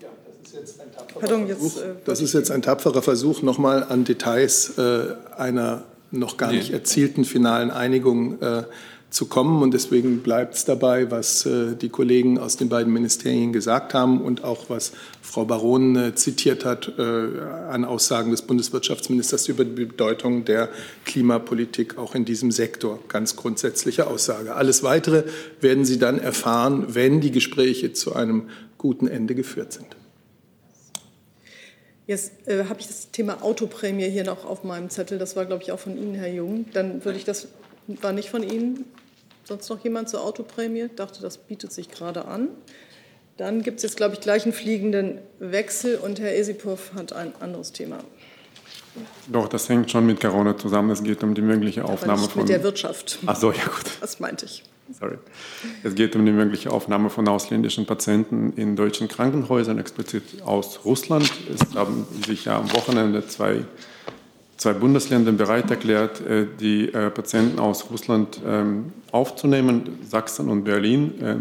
Ja, das ist jetzt ein tapferer Pardon, Versuch, jetzt, äh, das ist jetzt ein tapferer Versuch, nochmal an Details äh, einer noch gar nee. nicht erzielten finalen Einigung äh, zu kommen. Und deswegen bleibt es dabei, was äh, die Kollegen aus den beiden Ministerien gesagt haben und auch was Frau Baron äh, zitiert hat äh, an Aussagen des Bundeswirtschaftsministers über die Bedeutung der Klimapolitik auch in diesem Sektor. Ganz grundsätzliche Aussage. Alles Weitere werden Sie dann erfahren, wenn die Gespräche zu einem guten Ende geführt sind. Jetzt äh, habe ich das Thema Autoprämie hier noch auf meinem Zettel. Das war, glaube ich, auch von Ihnen, Herr Jung. Dann würde ich das, war nicht von Ihnen. Sonst noch jemand zur Autoprämie? Ich dachte, das bietet sich gerade an. Dann gibt es jetzt, glaube ich, gleich einen fliegenden Wechsel und Herr Esipov hat ein anderes Thema. Doch, das hängt schon mit Corona zusammen. Es geht um die mögliche Aufnahme von. Mit der Wirtschaft. Ach so, ja gut. Das meinte ich. Sorry. Es geht um die mögliche Aufnahme von ausländischen Patienten in deutschen Krankenhäusern, explizit aus Russland. Es haben sich ja am Wochenende zwei zwei Bundesländern bereit erklärt, äh, die äh, Patienten aus Russland ähm, aufzunehmen, Sachsen und Berlin. Äh,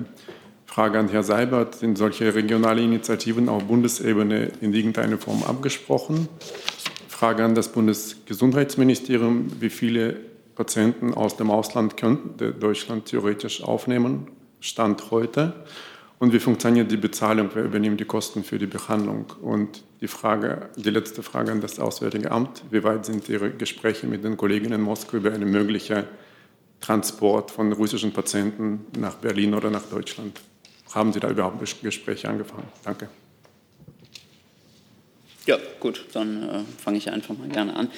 Frage an Herrn Seibert, sind solche regionale Initiativen auf Bundesebene in irgendeiner Form abgesprochen? Frage an das Bundesgesundheitsministerium, wie viele Patienten aus dem Ausland könnte Deutschland theoretisch aufnehmen, Stand heute? Und wie funktioniert die Bezahlung? Wer übernimmt die Kosten für die Behandlung? Und die Frage, die letzte Frage an das Auswärtige Amt. Wie weit sind Ihre Gespräche mit den Kollegen in Moskau über einen möglichen Transport von russischen Patienten nach Berlin oder nach Deutschland? Haben Sie da überhaupt Gespräche angefangen? Danke. Ja, gut, dann äh, fange ich einfach mal gerne an.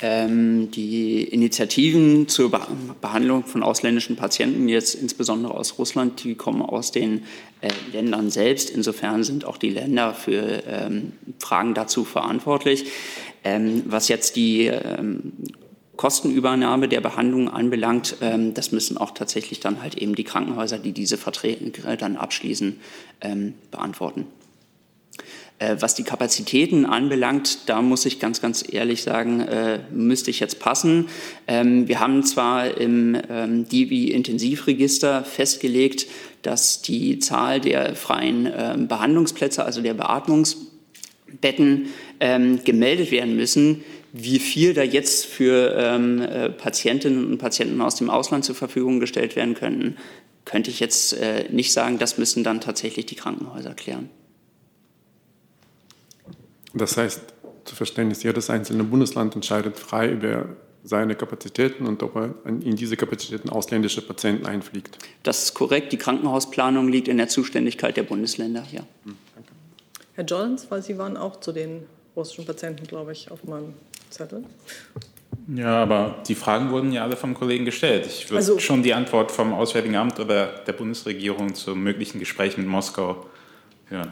Ähm, die Initiativen zur Be Behandlung von ausländischen Patienten, jetzt insbesondere aus Russland, die kommen aus den äh, Ländern selbst. Insofern sind auch die Länder für ähm, Fragen dazu verantwortlich. Ähm, was jetzt die ähm, Kostenübernahme der Behandlung anbelangt, ähm, das müssen auch tatsächlich dann halt eben die Krankenhäuser, die diese Verträge dann abschließen, ähm, beantworten. Äh, was die Kapazitäten anbelangt, da muss ich ganz, ganz ehrlich sagen, äh, müsste ich jetzt passen. Ähm, wir haben zwar im ähm, DIVI-Intensivregister festgelegt, dass die Zahl der freien ähm, Behandlungsplätze, also der Beatmungsbetten, ähm, gemeldet werden müssen. Wie viel da jetzt für äh, Patientinnen und Patienten aus dem Ausland zur Verfügung gestellt werden könnten, könnte ich jetzt nicht sagen. Das müssen dann tatsächlich die Krankenhäuser klären. Das heißt, zu Verständnis, jedes einzelne Bundesland entscheidet frei über seine Kapazitäten und ob er in diese Kapazitäten ausländische Patienten einfliegt. Das ist korrekt. Die Krankenhausplanung liegt in der Zuständigkeit der Bundesländer. Ja. Hm, Herr Jollens, weil Sie waren auch zu den russischen Patienten, glaube ich, auf meinem Zettel. Ja, aber die Fragen wurden ja alle vom Kollegen gestellt. Ich würde also, schon die Antwort vom Auswärtigen Amt oder der Bundesregierung zum möglichen Gespräch mit Moskau hören.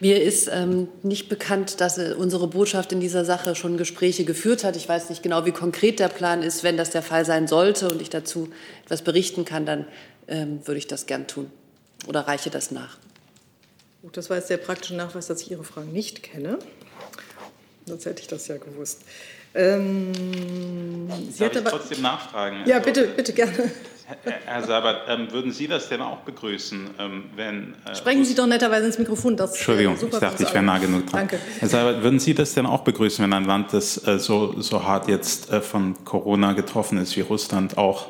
Mir ist ähm, nicht bekannt, dass äh, unsere Botschaft in dieser Sache schon Gespräche geführt hat. Ich weiß nicht genau, wie konkret der Plan ist. Wenn das der Fall sein sollte und ich dazu etwas berichten kann, dann ähm, würde ich das gern tun oder reiche das nach. Gut, das war jetzt der praktische Nachweis, dass ich Ihre Fragen nicht kenne. Sonst hätte ich das ja gewusst. Ähm, Sie Darf ich aber, trotzdem nachfragen? Ja, bitte, bitte gerne. Herr Sabat, ähm, würden Sie das denn auch begrüßen, ähm, wenn... Äh, Sprechen Sie doch netterweise ins Mikrofon. Das Entschuldigung, ich dachte, ich wäre nah genug dran. Danke. Herr Sabat, würden Sie das denn auch begrüßen, wenn ein Land, das äh, so, so hart jetzt äh, von Corona getroffen ist wie Russland, auch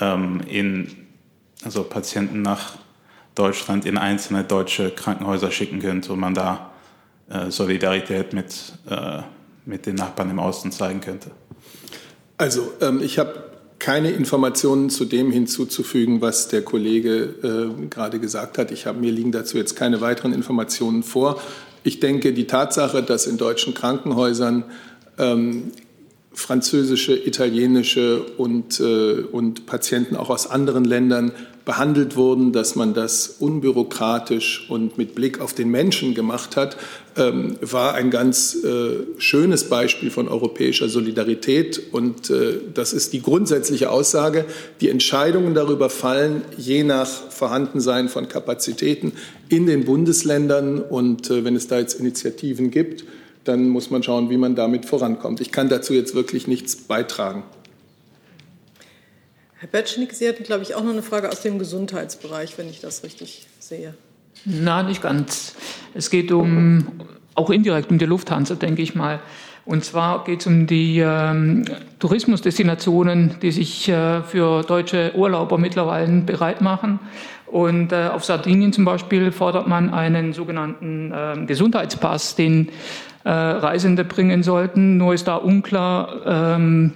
ähm, in, also Patienten nach Deutschland in einzelne deutsche Krankenhäuser schicken könnte und man da äh, Solidarität mit, äh, mit den Nachbarn im Osten zeigen könnte? Also ähm, ich habe keine Informationen zu dem hinzuzufügen, was der Kollege äh, gerade gesagt hat. Ich habe mir liegen dazu jetzt keine weiteren Informationen vor. Ich denke, die Tatsache, dass in deutschen Krankenhäusern ähm, französische, italienische und, äh, und Patienten auch aus anderen Ländern behandelt wurden, dass man das unbürokratisch und mit Blick auf den Menschen gemacht hat, ähm, war ein ganz äh, schönes Beispiel von europäischer Solidarität. Und äh, das ist die grundsätzliche Aussage. Die Entscheidungen darüber fallen je nach Vorhandensein von Kapazitäten in den Bundesländern. Und äh, wenn es da jetzt Initiativen gibt, dann muss man schauen, wie man damit vorankommt. Ich kann dazu jetzt wirklich nichts beitragen. Herr Betschnik, Sie hatten, glaube ich, auch noch eine Frage aus dem Gesundheitsbereich, wenn ich das richtig sehe. Na, nicht ganz. Es geht um, auch indirekt um die Lufthansa, denke ich mal. Und zwar geht es um die ähm, Tourismusdestinationen, die sich äh, für deutsche Urlauber mittlerweile bereit machen. Und äh, auf Sardinien zum Beispiel fordert man einen sogenannten äh, Gesundheitspass, den äh, Reisende bringen sollten. Nur ist da unklar, ähm,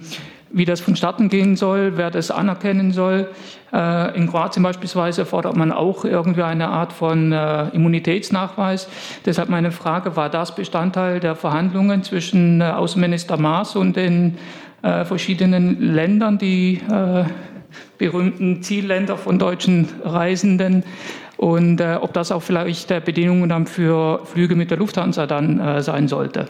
wie das vonstatten gehen soll, wer das anerkennen soll. Äh, in Kroatien beispielsweise fordert man auch irgendwie eine Art von äh, Immunitätsnachweis. Deshalb meine Frage, war das Bestandteil der Verhandlungen zwischen äh, Außenminister Maas und den verschiedenen Ländern, die berühmten Zielländer von deutschen Reisenden? Und ob das auch vielleicht Bedingungen dann für Flüge mit der Lufthansa dann sein sollte?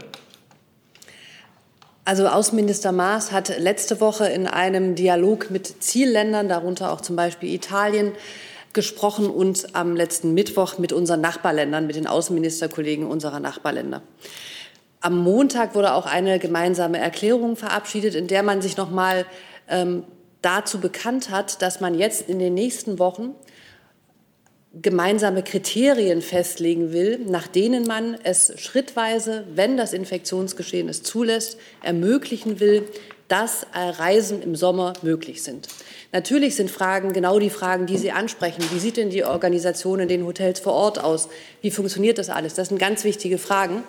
Also Außenminister Maas hat letzte Woche in einem Dialog mit Zielländern, darunter auch zum Beispiel Italien, gesprochen und am letzten Mittwoch mit unseren Nachbarländern, mit den Außenministerkollegen unserer Nachbarländer. Am Montag wurde auch eine gemeinsame Erklärung verabschiedet, in der man sich noch mal ähm, dazu bekannt hat, dass man jetzt in den nächsten Wochen gemeinsame Kriterien festlegen will, nach denen man es schrittweise, wenn das Infektionsgeschehen es zulässt, ermöglichen will, dass Reisen im Sommer möglich sind. Natürlich sind Fragen genau die Fragen, die Sie ansprechen. Wie sieht denn die Organisation in den Hotels vor Ort aus? Wie funktioniert das alles? Das sind ganz wichtige Fragen,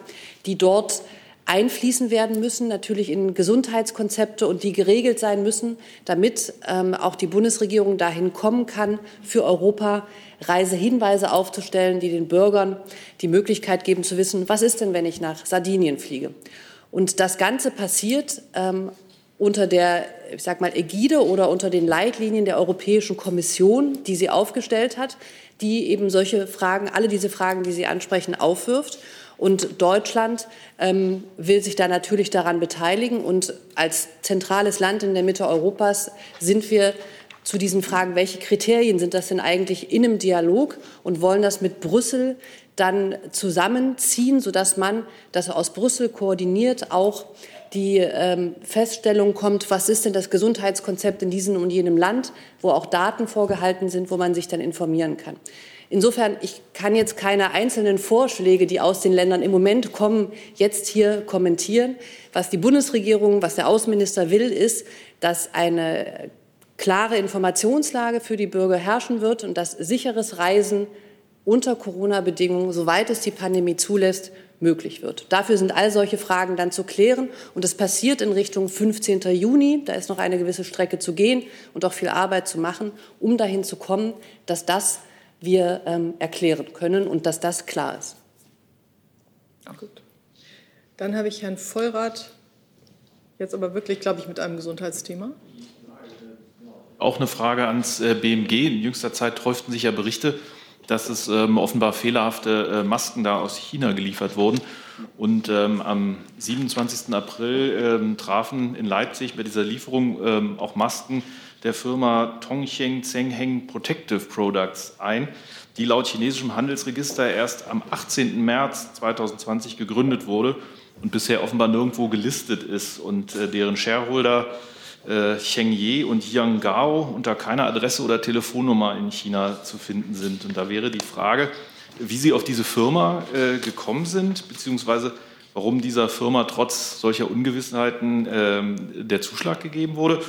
die dort einfließen werden müssen, natürlich in Gesundheitskonzepte und die geregelt sein müssen, damit ähm, auch die Bundesregierung dahin kommen kann, für Europa Reisehinweise aufzustellen, die den Bürgern die Möglichkeit geben zu wissen, was ist denn, wenn ich nach Sardinien fliege. Und das Ganze passiert ähm, unter der, ich sag mal, Ägide oder unter den Leitlinien der Europäischen Kommission, die sie aufgestellt hat, die eben solche Fragen, alle diese Fragen, die Sie ansprechen, aufwirft. Und Deutschland ähm, will sich da natürlich daran beteiligen. Und als zentrales Land in der Mitte Europas sind wir zu diesen Fragen, welche Kriterien sind das denn eigentlich in einem Dialog und wollen das mit Brüssel dann zusammenziehen, sodass man das aus Brüssel koordiniert auch die ähm, Feststellung kommt, was ist denn das Gesundheitskonzept in diesem und jenem Land, wo auch Daten vorgehalten sind, wo man sich dann informieren kann. Insofern, ich kann jetzt keine einzelnen Vorschläge, die aus den Ländern im Moment kommen, jetzt hier kommentieren. Was die Bundesregierung, was der Außenminister will, ist, dass eine klare Informationslage für die Bürger herrschen wird und dass sicheres Reisen unter Corona-Bedingungen, soweit es die Pandemie zulässt, möglich wird. Dafür sind all solche Fragen dann zu klären. Und das passiert in Richtung 15. Juni. Da ist noch eine gewisse Strecke zu gehen und auch viel Arbeit zu machen, um dahin zu kommen, dass das wir ähm, erklären können und dass das klar ist. Gut. Dann habe ich Herrn Vollrath jetzt aber wirklich, glaube ich, mit einem Gesundheitsthema. Auch eine Frage ans äh, BMG. In jüngster Zeit häuften sich ja Berichte, dass es ähm, offenbar fehlerhafte äh, Masken da aus China geliefert wurden. Und ähm, am 27. April ähm, trafen in Leipzig bei dieser Lieferung ähm, auch Masken der Firma Tongcheng Zhengheng Protective Products ein, die laut chinesischem Handelsregister erst am 18. März 2020 gegründet wurde und bisher offenbar nirgendwo gelistet ist und äh, deren Shareholder äh, Chengye und Yang Gao unter keiner Adresse oder Telefonnummer in China zu finden sind. Und da wäre die Frage, wie Sie auf diese Firma äh, gekommen sind, beziehungsweise warum dieser Firma trotz solcher Ungewissheiten äh, der Zuschlag gegeben wurde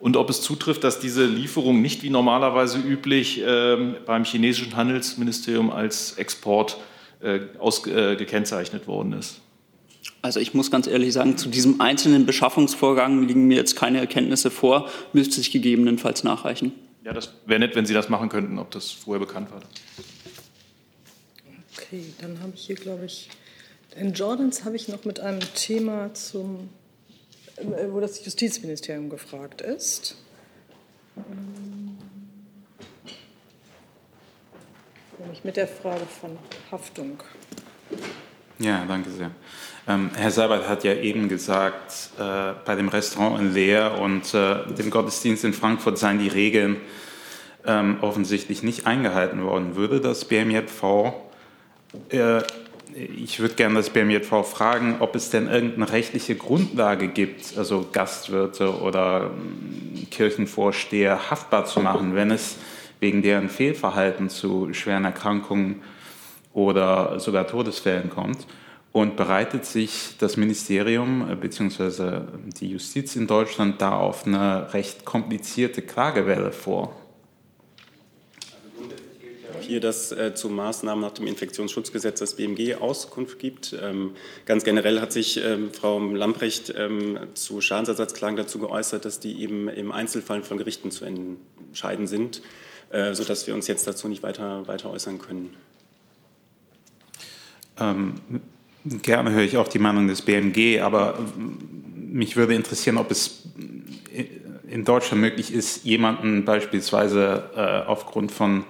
und ob es zutrifft, dass diese Lieferung nicht wie normalerweise üblich äh, beim chinesischen Handelsministerium als Export äh, aus, äh, gekennzeichnet worden ist. Also ich muss ganz ehrlich sagen, zu diesem einzelnen Beschaffungsvorgang liegen mir jetzt keine Erkenntnisse vor, müsste sich gegebenenfalls nachreichen. Ja, das wäre nett, wenn Sie das machen könnten, ob das vorher bekannt war. Okay, dann habe ich hier, glaube ich, in Jordans habe ich noch mit einem Thema zum, wo das Justizministerium gefragt ist. Nämlich mit der Frage von Haftung. Ja, danke sehr. Ähm, Herr Seibert hat ja eben gesagt, äh, bei dem Restaurant in Leer und äh, dem Gottesdienst in Frankfurt seien die Regeln ähm, offensichtlich nicht eingehalten worden. Würde das BMJV, äh, ich würde gerne das BMJV fragen, ob es denn irgendeine rechtliche Grundlage gibt, also Gastwirte oder ähm, Kirchenvorsteher haftbar zu machen, wenn es wegen deren Fehlverhalten zu schweren Erkrankungen oder sogar Todesfällen kommt. Und bereitet sich das Ministerium bzw. die Justiz in Deutschland da auf eine recht komplizierte Klagewelle vor? Hier, dass äh, zu Maßnahmen nach dem Infektionsschutzgesetz das BMG Auskunft gibt. Ähm, ganz generell hat sich ähm, Frau Lamprecht ähm, zu Schadensersatzklagen dazu geäußert, dass die eben im Einzelfall von Gerichten zu entscheiden sind, äh, sodass wir uns jetzt dazu nicht weiter, weiter äußern können. Ähm, gerne höre ich auch die Meinung des BMG, aber mich würde interessieren, ob es in Deutschland möglich ist, jemanden beispielsweise äh, aufgrund von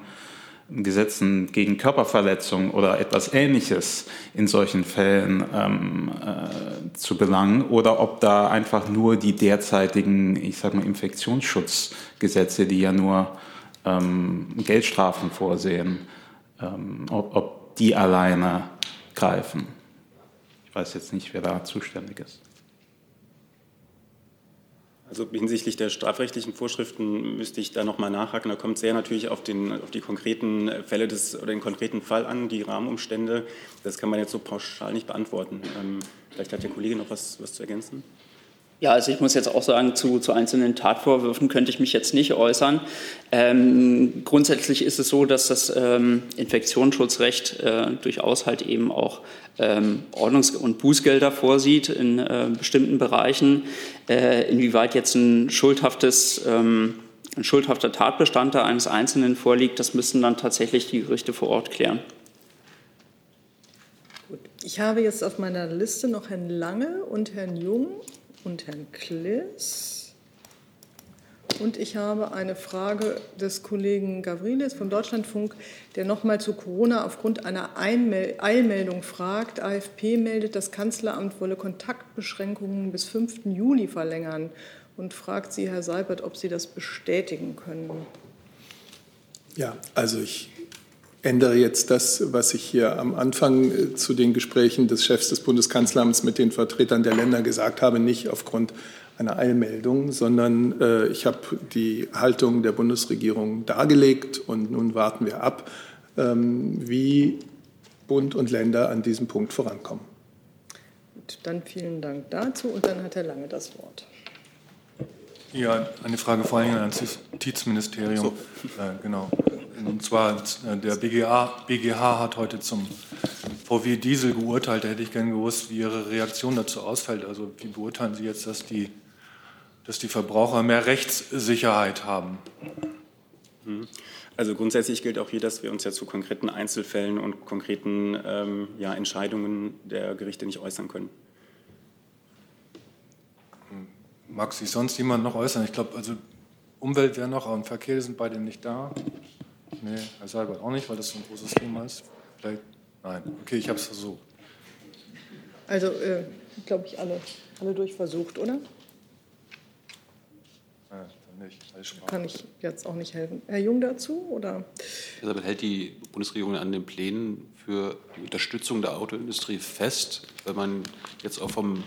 Gesetzen gegen Körperverletzung oder etwas Ähnliches in solchen Fällen ähm, äh, zu belangen oder ob da einfach nur die derzeitigen, ich sag mal, Infektionsschutzgesetze, die ja nur ähm, Geldstrafen vorsehen, ähm, ob, ob die alleine greifen. Ich weiß jetzt nicht, wer da zuständig ist. Also hinsichtlich der strafrechtlichen Vorschriften müsste ich da nochmal nachhaken. Da kommt es sehr natürlich auf, den, auf die konkreten Fälle des, oder den konkreten Fall an, die Rahmenumstände. Das kann man jetzt so pauschal nicht beantworten. Ähm, vielleicht hat der Kollege noch was, was zu ergänzen. Ja, also ich muss jetzt auch sagen, zu, zu einzelnen Tatvorwürfen könnte ich mich jetzt nicht äußern. Ähm, grundsätzlich ist es so, dass das ähm, Infektionsschutzrecht äh, durchaus halt eben auch ähm, Ordnungs- und Bußgelder vorsieht in äh, bestimmten Bereichen. Äh, inwieweit jetzt ein schuldhaftes ähm, ein schuldhafter Tatbestand da eines Einzelnen vorliegt, das müssen dann tatsächlich die Gerichte vor Ort klären. Gut. Ich habe jetzt auf meiner Liste noch Herrn Lange und Herrn Jung und Herrn Kliss. Und ich habe eine Frage des Kollegen Gavrilis vom Deutschlandfunk, der nochmal zu Corona aufgrund einer Eilmeldung fragt. AFP meldet, das Kanzleramt wolle Kontaktbeschränkungen bis 5. Juli verlängern und fragt Sie, Herr Seibert, ob Sie das bestätigen können. Ja, also ich ändere jetzt das, was ich hier am Anfang äh, zu den Gesprächen des Chefs des Bundeskanzleramts mit den Vertretern der Länder gesagt habe, nicht aufgrund einer Eilmeldung, sondern äh, ich habe die Haltung der Bundesregierung dargelegt und nun warten wir ab, ähm, wie Bund und Länder an diesem Punkt vorankommen. Gut, dann vielen Dank dazu und dann hat Herr Lange das Wort. Ja, eine Frage vor allem ans Justizministerium. So. Äh, genau. Und zwar der BGA, BGH hat heute zum VW Diesel geurteilt. Da hätte ich gerne gewusst, wie Ihre Reaktion dazu ausfällt. Also wie beurteilen Sie jetzt, dass die, dass die Verbraucher mehr Rechtssicherheit haben? Mhm. Also grundsätzlich gilt auch hier, dass wir uns ja zu konkreten Einzelfällen und konkreten ähm, ja, Entscheidungen der Gerichte nicht äußern können. Mag sich sonst jemand noch äußern? Ich glaube, also Umwelt wäre noch und Verkehr sind beide nicht da. Nee, Herr Seibert auch nicht, weil das so ein großes Thema ist. Vielleicht? Nein. Okay, ich habe es versucht. Also, äh, glaube ich, alle, alle durchversucht, oder? Ja, dann nicht. Kann ich jetzt auch nicht helfen. Herr Jung dazu? Oder? Deshalb hält die Bundesregierung an den Plänen für die Unterstützung der Autoindustrie fest, wenn man jetzt auch vom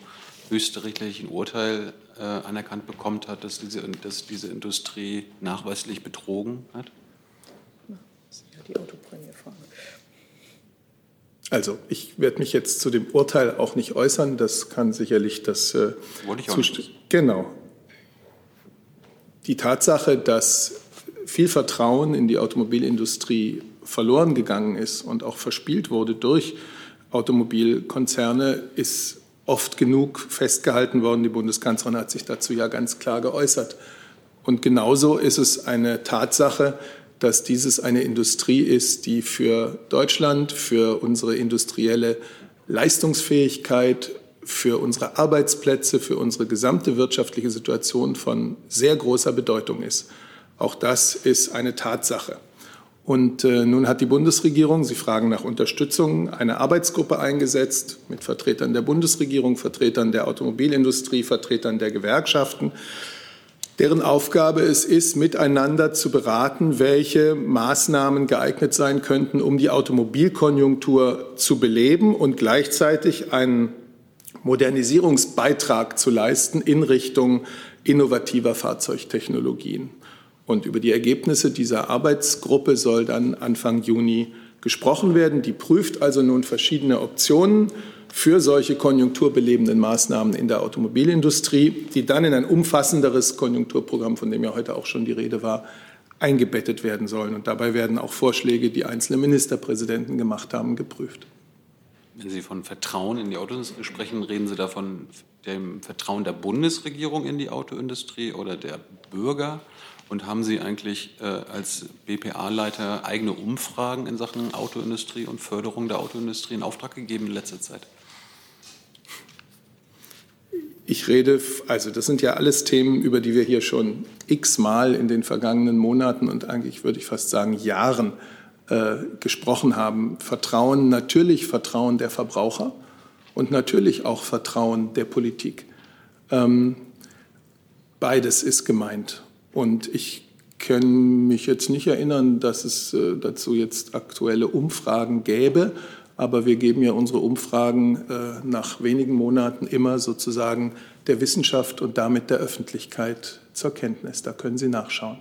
höchstrichterlichen Urteil äh, anerkannt bekommt hat, dass diese, dass diese Industrie nachweislich betrogen hat? Die Autoprämiefrage. Also ich werde mich jetzt zu dem Urteil auch nicht äußern. Das kann sicherlich das äh, Wollte ich auch nicht. Genau. Die Tatsache, dass viel Vertrauen in die Automobilindustrie verloren gegangen ist und auch verspielt wurde durch Automobilkonzerne, ist oft genug festgehalten worden. Die Bundeskanzlerin hat sich dazu ja ganz klar geäußert. Und genauso ist es eine Tatsache, dass dieses eine Industrie ist, die für Deutschland, für unsere industrielle Leistungsfähigkeit, für unsere Arbeitsplätze, für unsere gesamte wirtschaftliche Situation von sehr großer Bedeutung ist. Auch das ist eine Tatsache. Und äh, nun hat die Bundesregierung, Sie fragen nach Unterstützung, eine Arbeitsgruppe eingesetzt mit Vertretern der Bundesregierung, Vertretern der Automobilindustrie, Vertretern der Gewerkschaften, deren Aufgabe es ist, miteinander zu beraten, welche Maßnahmen geeignet sein könnten, um die Automobilkonjunktur zu beleben und gleichzeitig einen Modernisierungsbeitrag zu leisten in Richtung innovativer Fahrzeugtechnologien. Und über die Ergebnisse dieser Arbeitsgruppe soll dann Anfang Juni gesprochen werden. Die prüft also nun verschiedene Optionen für solche konjunkturbelebenden Maßnahmen in der Automobilindustrie, die dann in ein umfassenderes Konjunkturprogramm, von dem ja heute auch schon die Rede war, eingebettet werden sollen. Und dabei werden auch Vorschläge, die einzelne Ministerpräsidenten gemacht haben, geprüft. Wenn Sie von Vertrauen in die Autoindustrie sprechen, reden Sie da von dem Vertrauen der Bundesregierung in die Autoindustrie oder der Bürger? Und haben Sie eigentlich äh, als BPA-Leiter eigene Umfragen in Sachen Autoindustrie und Förderung der Autoindustrie in Auftrag gegeben in letzter Zeit? Ich rede, also das sind ja alles Themen, über die wir hier schon x-mal in den vergangenen Monaten und eigentlich würde ich fast sagen Jahren äh, gesprochen haben. Vertrauen, natürlich Vertrauen der Verbraucher und natürlich auch Vertrauen der Politik. Ähm, beides ist gemeint. Und ich kann mich jetzt nicht erinnern, dass es äh, dazu jetzt aktuelle Umfragen gäbe. Aber wir geben ja unsere Umfragen äh, nach wenigen Monaten immer sozusagen der Wissenschaft und damit der Öffentlichkeit zur Kenntnis. Da können Sie nachschauen.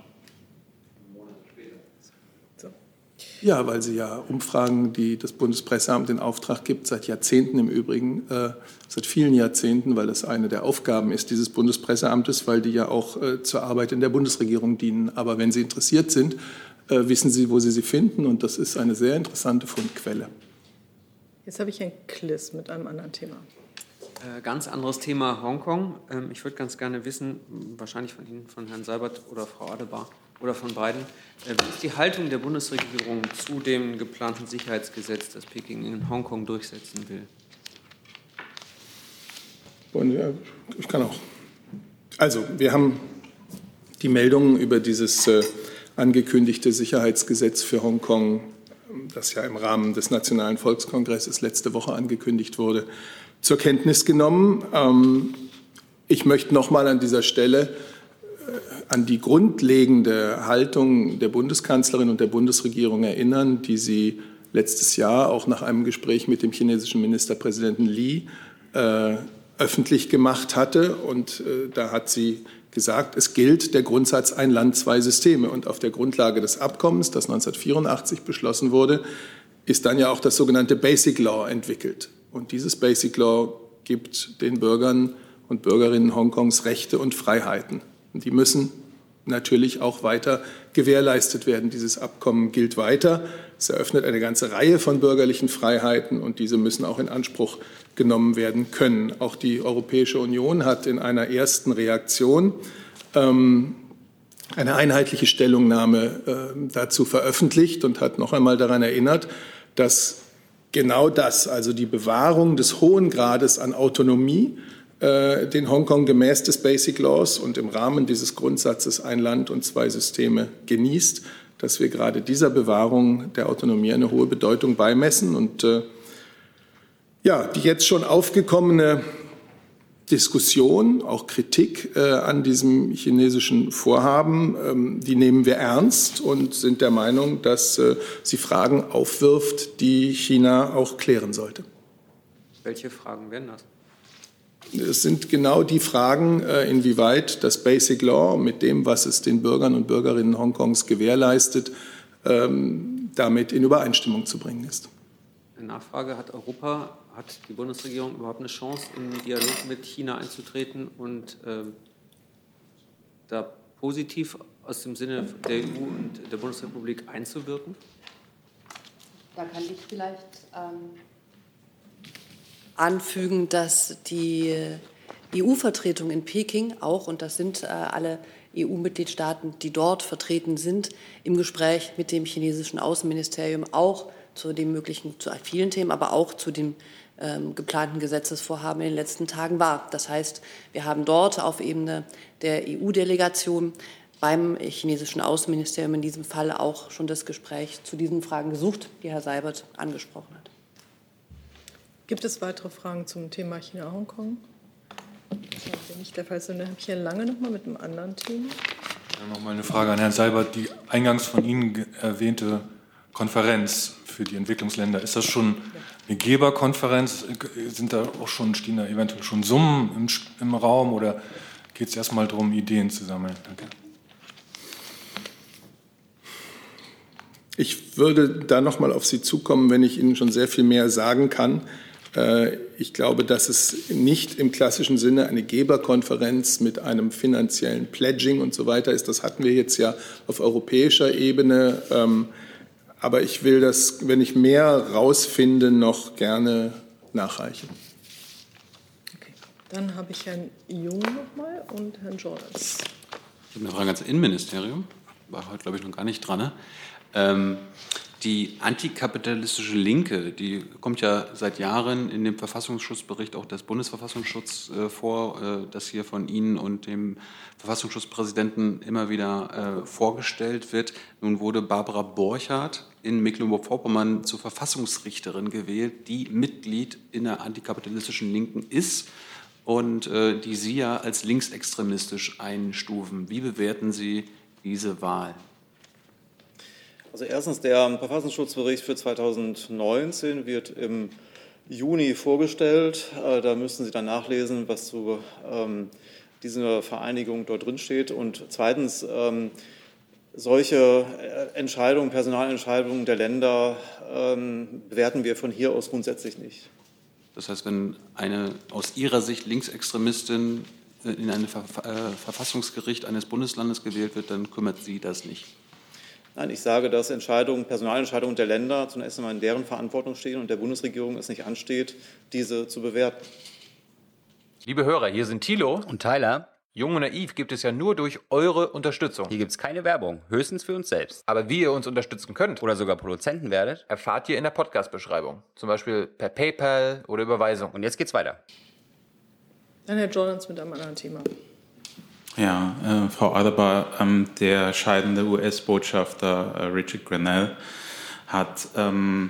Ja, weil sie ja Umfragen, die das Bundespresseamt in Auftrag gibt, seit Jahrzehnten im Übrigen, äh, seit vielen Jahrzehnten, weil das eine der Aufgaben ist dieses Bundespresseamtes, weil die ja auch äh, zur Arbeit in der Bundesregierung dienen. Aber wenn Sie interessiert sind, äh, wissen Sie, wo Sie sie finden. Und das ist eine sehr interessante Fundquelle. Jetzt habe ich ein Kliss mit einem anderen Thema. Äh, ganz anderes Thema Hongkong. Ähm, ich würde ganz gerne wissen, wahrscheinlich von Ihnen, von Herrn Seibert oder Frau Adebar oder von beiden, äh, wie ist die Haltung der Bundesregierung zu dem geplanten Sicherheitsgesetz, das Peking in Hongkong durchsetzen will? Ich kann auch. Also, wir haben die Meldungen über dieses äh, angekündigte Sicherheitsgesetz für Hongkong, das ja im Rahmen des Nationalen Volkskongresses letzte Woche angekündigt wurde, zur Kenntnis genommen. Ähm, ich möchte noch mal an dieser Stelle äh, an die grundlegende Haltung der Bundeskanzlerin und der Bundesregierung erinnern, die sie letztes Jahr auch nach einem Gespräch mit dem chinesischen Ministerpräsidenten Li äh, öffentlich gemacht hatte. Und äh, da hat sie gesagt, es gilt der Grundsatz ein Land, zwei Systeme. Und auf der Grundlage des Abkommens, das 1984 beschlossen wurde, ist dann ja auch das sogenannte Basic Law entwickelt. Und dieses Basic Law gibt den Bürgern und Bürgerinnen Hongkongs Rechte und Freiheiten. Und die müssen natürlich auch weiter gewährleistet werden. Dieses Abkommen gilt weiter. Es eröffnet eine ganze Reihe von bürgerlichen Freiheiten und diese müssen auch in Anspruch genommen werden können. Auch die Europäische Union hat in einer ersten Reaktion ähm, eine einheitliche Stellungnahme äh, dazu veröffentlicht und hat noch einmal daran erinnert, dass genau das, also die Bewahrung des hohen Grades an Autonomie, äh, den Hongkong gemäß des Basic Laws und im Rahmen dieses Grundsatzes ein Land und zwei Systeme genießt, dass wir gerade dieser Bewahrung der Autonomie eine hohe Bedeutung beimessen. Und äh, ja, die jetzt schon aufgekommene Diskussion, auch Kritik äh, an diesem chinesischen Vorhaben, ähm, die nehmen wir ernst und sind der Meinung, dass äh, sie Fragen aufwirft, die China auch klären sollte. Welche Fragen wären das? Es sind genau die Fragen, äh, inwieweit das Basic Law mit dem, was es den Bürgern und Bürgerinnen Hongkongs gewährleistet, ähm, damit in Übereinstimmung zu bringen ist. Eine Nachfrage, hat Europa, hat die Bundesregierung überhaupt eine Chance, in den Dialog mit China einzutreten und äh, da positiv aus dem Sinne der EU und der Bundesrepublik einzuwirken? Da kann ich vielleicht ähm, anfügen, dass die EU-Vertretung in Peking auch, und das sind äh, alle EU-Mitgliedstaaten, die dort vertreten sind, im Gespräch mit dem chinesischen Außenministerium auch zu den möglichen, zu vielen Themen, aber auch zu dem ähm, geplanten Gesetzesvorhaben in den letzten Tagen war. Das heißt, wir haben dort auf Ebene der EU-Delegation beim chinesischen Außenministerium in diesem Fall auch schon das Gespräch zu diesen Fragen gesucht, die Herr Seibert angesprochen hat. Gibt es weitere Fragen zum Thema China-Hongkong? Das ist nicht der Fall. Dann habe ich Herrn Lange noch mal mit einem anderen Thema. Ja, noch mal eine Frage an Herrn Seibert. Die eingangs von Ihnen erwähnte Konferenz für die Entwicklungsländer, ist das schon eine Geberkonferenz? Sind da auch schon, stehen da eventuell schon Summen im, im Raum oder geht es erstmal darum, Ideen zu sammeln? Danke. Ich würde da noch mal auf Sie zukommen, wenn ich Ihnen schon sehr viel mehr sagen kann. Äh, ich glaube, dass es nicht im klassischen Sinne eine Geberkonferenz mit einem finanziellen Pledging und so weiter ist. Das hatten wir jetzt ja auf europäischer Ebene. Ähm, aber ich will das, wenn ich mehr rausfinde, noch gerne nachreichen. Okay. Dann habe ich Herrn Jung nochmal und Herrn Jordans. Ich habe eine Frage ans Innenministerium. War heute, glaube ich, noch gar nicht dran. Ne? Ähm, die antikapitalistische Linke, die kommt ja seit Jahren in dem Verfassungsschutzbericht auch des Bundesverfassungsschutzes äh, vor, äh, das hier von Ihnen und dem Verfassungsschutzpräsidenten immer wieder äh, vorgestellt wird. Nun wurde Barbara Borchardt in Mecklenburg-Vorpommern zur Verfassungsrichterin gewählt, die Mitglied in der antikapitalistischen Linken ist und äh, die Sie ja als linksextremistisch einstufen. Wie bewerten Sie diese Wahl? Also erstens, der Verfassungsschutzbericht für 2019 wird im Juni vorgestellt. Äh, da müssen Sie dann nachlesen, was zu ähm, dieser Vereinigung dort drin steht. Und zweitens, ähm, solche äh, Entscheidungen, Personalentscheidungen der Länder ähm, bewerten wir von hier aus grundsätzlich nicht. Das heißt, wenn eine aus Ihrer Sicht Linksextremistin äh, in ein Verfassungsgericht eines Bundeslandes gewählt wird, dann kümmert Sie das nicht? Nein, ich sage, dass Entscheidungen, Personalentscheidungen der Länder zunächst einmal in deren Verantwortung stehen und der Bundesregierung es nicht ansteht, diese zu bewerten. Liebe Hörer, hier sind Thilo und Tyler. Jung und Naiv gibt es ja nur durch eure Unterstützung. Hier gibt es keine Werbung, höchstens für uns selbst. Aber wie ihr uns unterstützen könnt oder sogar Produzenten werdet, erfahrt ihr in der Podcast-Beschreibung. Zum Beispiel per PayPal oder Überweisung. Und jetzt geht's weiter. Dann Herr Jordans mit einem anderen Thema. Ja, äh, Frau Adebar, ähm, der scheidende US-Botschafter äh, Richard Grenell hat, ähm,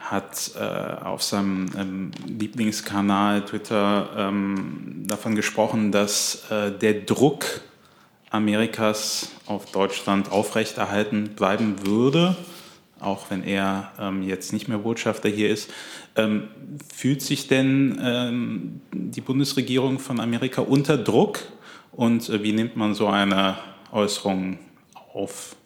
hat äh, auf seinem ähm, Lieblingskanal Twitter ähm, davon gesprochen, dass äh, der Druck Amerikas auf Deutschland aufrechterhalten bleiben würde, auch wenn er ähm, jetzt nicht mehr Botschafter hier ist. Ähm, fühlt sich denn die Bundesregierung von Amerika unter Druck? Und äh, wie nimmt man so eine Äußerung auf?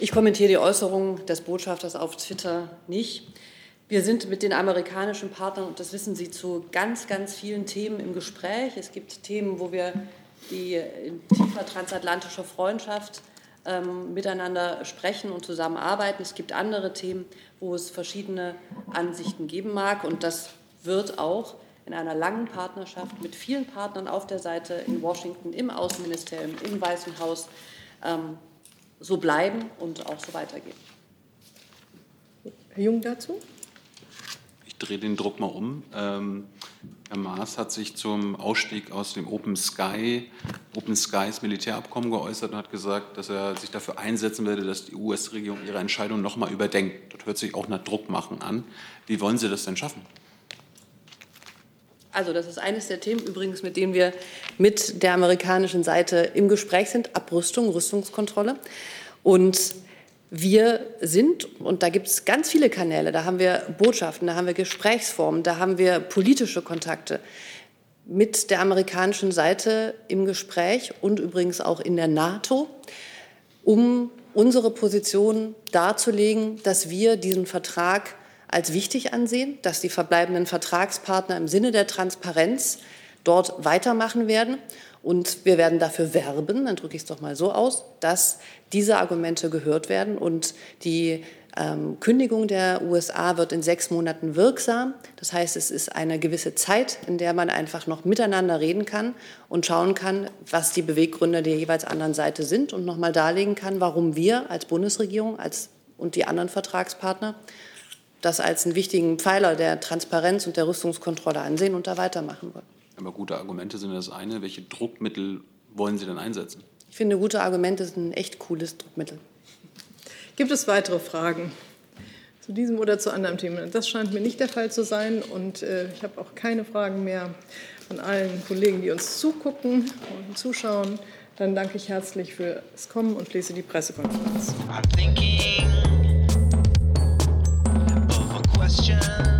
Ich kommentiere die Äußerung des Botschafters auf Twitter nicht. Wir sind mit den amerikanischen Partnern, und das wissen Sie, zu ganz, ganz vielen Themen im Gespräch. Es gibt Themen, wo wir die in tiefer transatlantischer Freundschaft ähm, miteinander sprechen und zusammenarbeiten. Es gibt andere Themen, wo es verschiedene Ansichten geben mag. Und das wird auch in einer langen Partnerschaft mit vielen Partnern auf der Seite in Washington, im Außenministerium, im Weißen Haus ähm, so bleiben und auch so weitergehen. Herr Jung dazu? Ich drehe den Druck mal um. Ähm, Herr Maas hat sich zum Ausstieg aus dem Open Sky Open Skies Militärabkommen geäußert und hat gesagt, dass er sich dafür einsetzen werde, dass die US-Regierung ihre Entscheidung nochmal überdenkt. Das hört sich auch nach Druckmachen an. Wie wollen Sie das denn schaffen? Also das ist eines der Themen übrigens, mit denen wir mit der amerikanischen Seite im Gespräch sind, Abrüstung, Rüstungskontrolle. Und wir sind, und da gibt es ganz viele Kanäle, da haben wir Botschaften, da haben wir Gesprächsformen, da haben wir politische Kontakte mit der amerikanischen Seite im Gespräch und übrigens auch in der NATO, um unsere Position darzulegen, dass wir diesen Vertrag als wichtig ansehen, dass die verbleibenden Vertragspartner im Sinne der Transparenz dort weitermachen werden. Und wir werden dafür werben, dann drücke ich es doch mal so aus, dass diese Argumente gehört werden und die ähm, Kündigung der USA wird in sechs Monaten wirksam. Das heißt, es ist eine gewisse Zeit, in der man einfach noch miteinander reden kann und schauen kann, was die Beweggründe der jeweils anderen Seite sind und nochmal darlegen kann, warum wir als Bundesregierung als, und die anderen Vertragspartner das als einen wichtigen Pfeiler der Transparenz und der Rüstungskontrolle ansehen und da weitermachen wollen. Aber gute Argumente sind das eine. Welche Druckmittel wollen Sie denn einsetzen? Ich finde, gute Argumente sind ein echt cooles Druckmittel. Gibt es weitere Fragen zu diesem oder zu anderem Thema? Das scheint mir nicht der Fall zu sein und äh, ich habe auch keine Fragen mehr an allen Kollegen, die uns zugucken und zuschauen. Dann danke ich herzlich fürs Kommen und schließe die Pressekonferenz. question.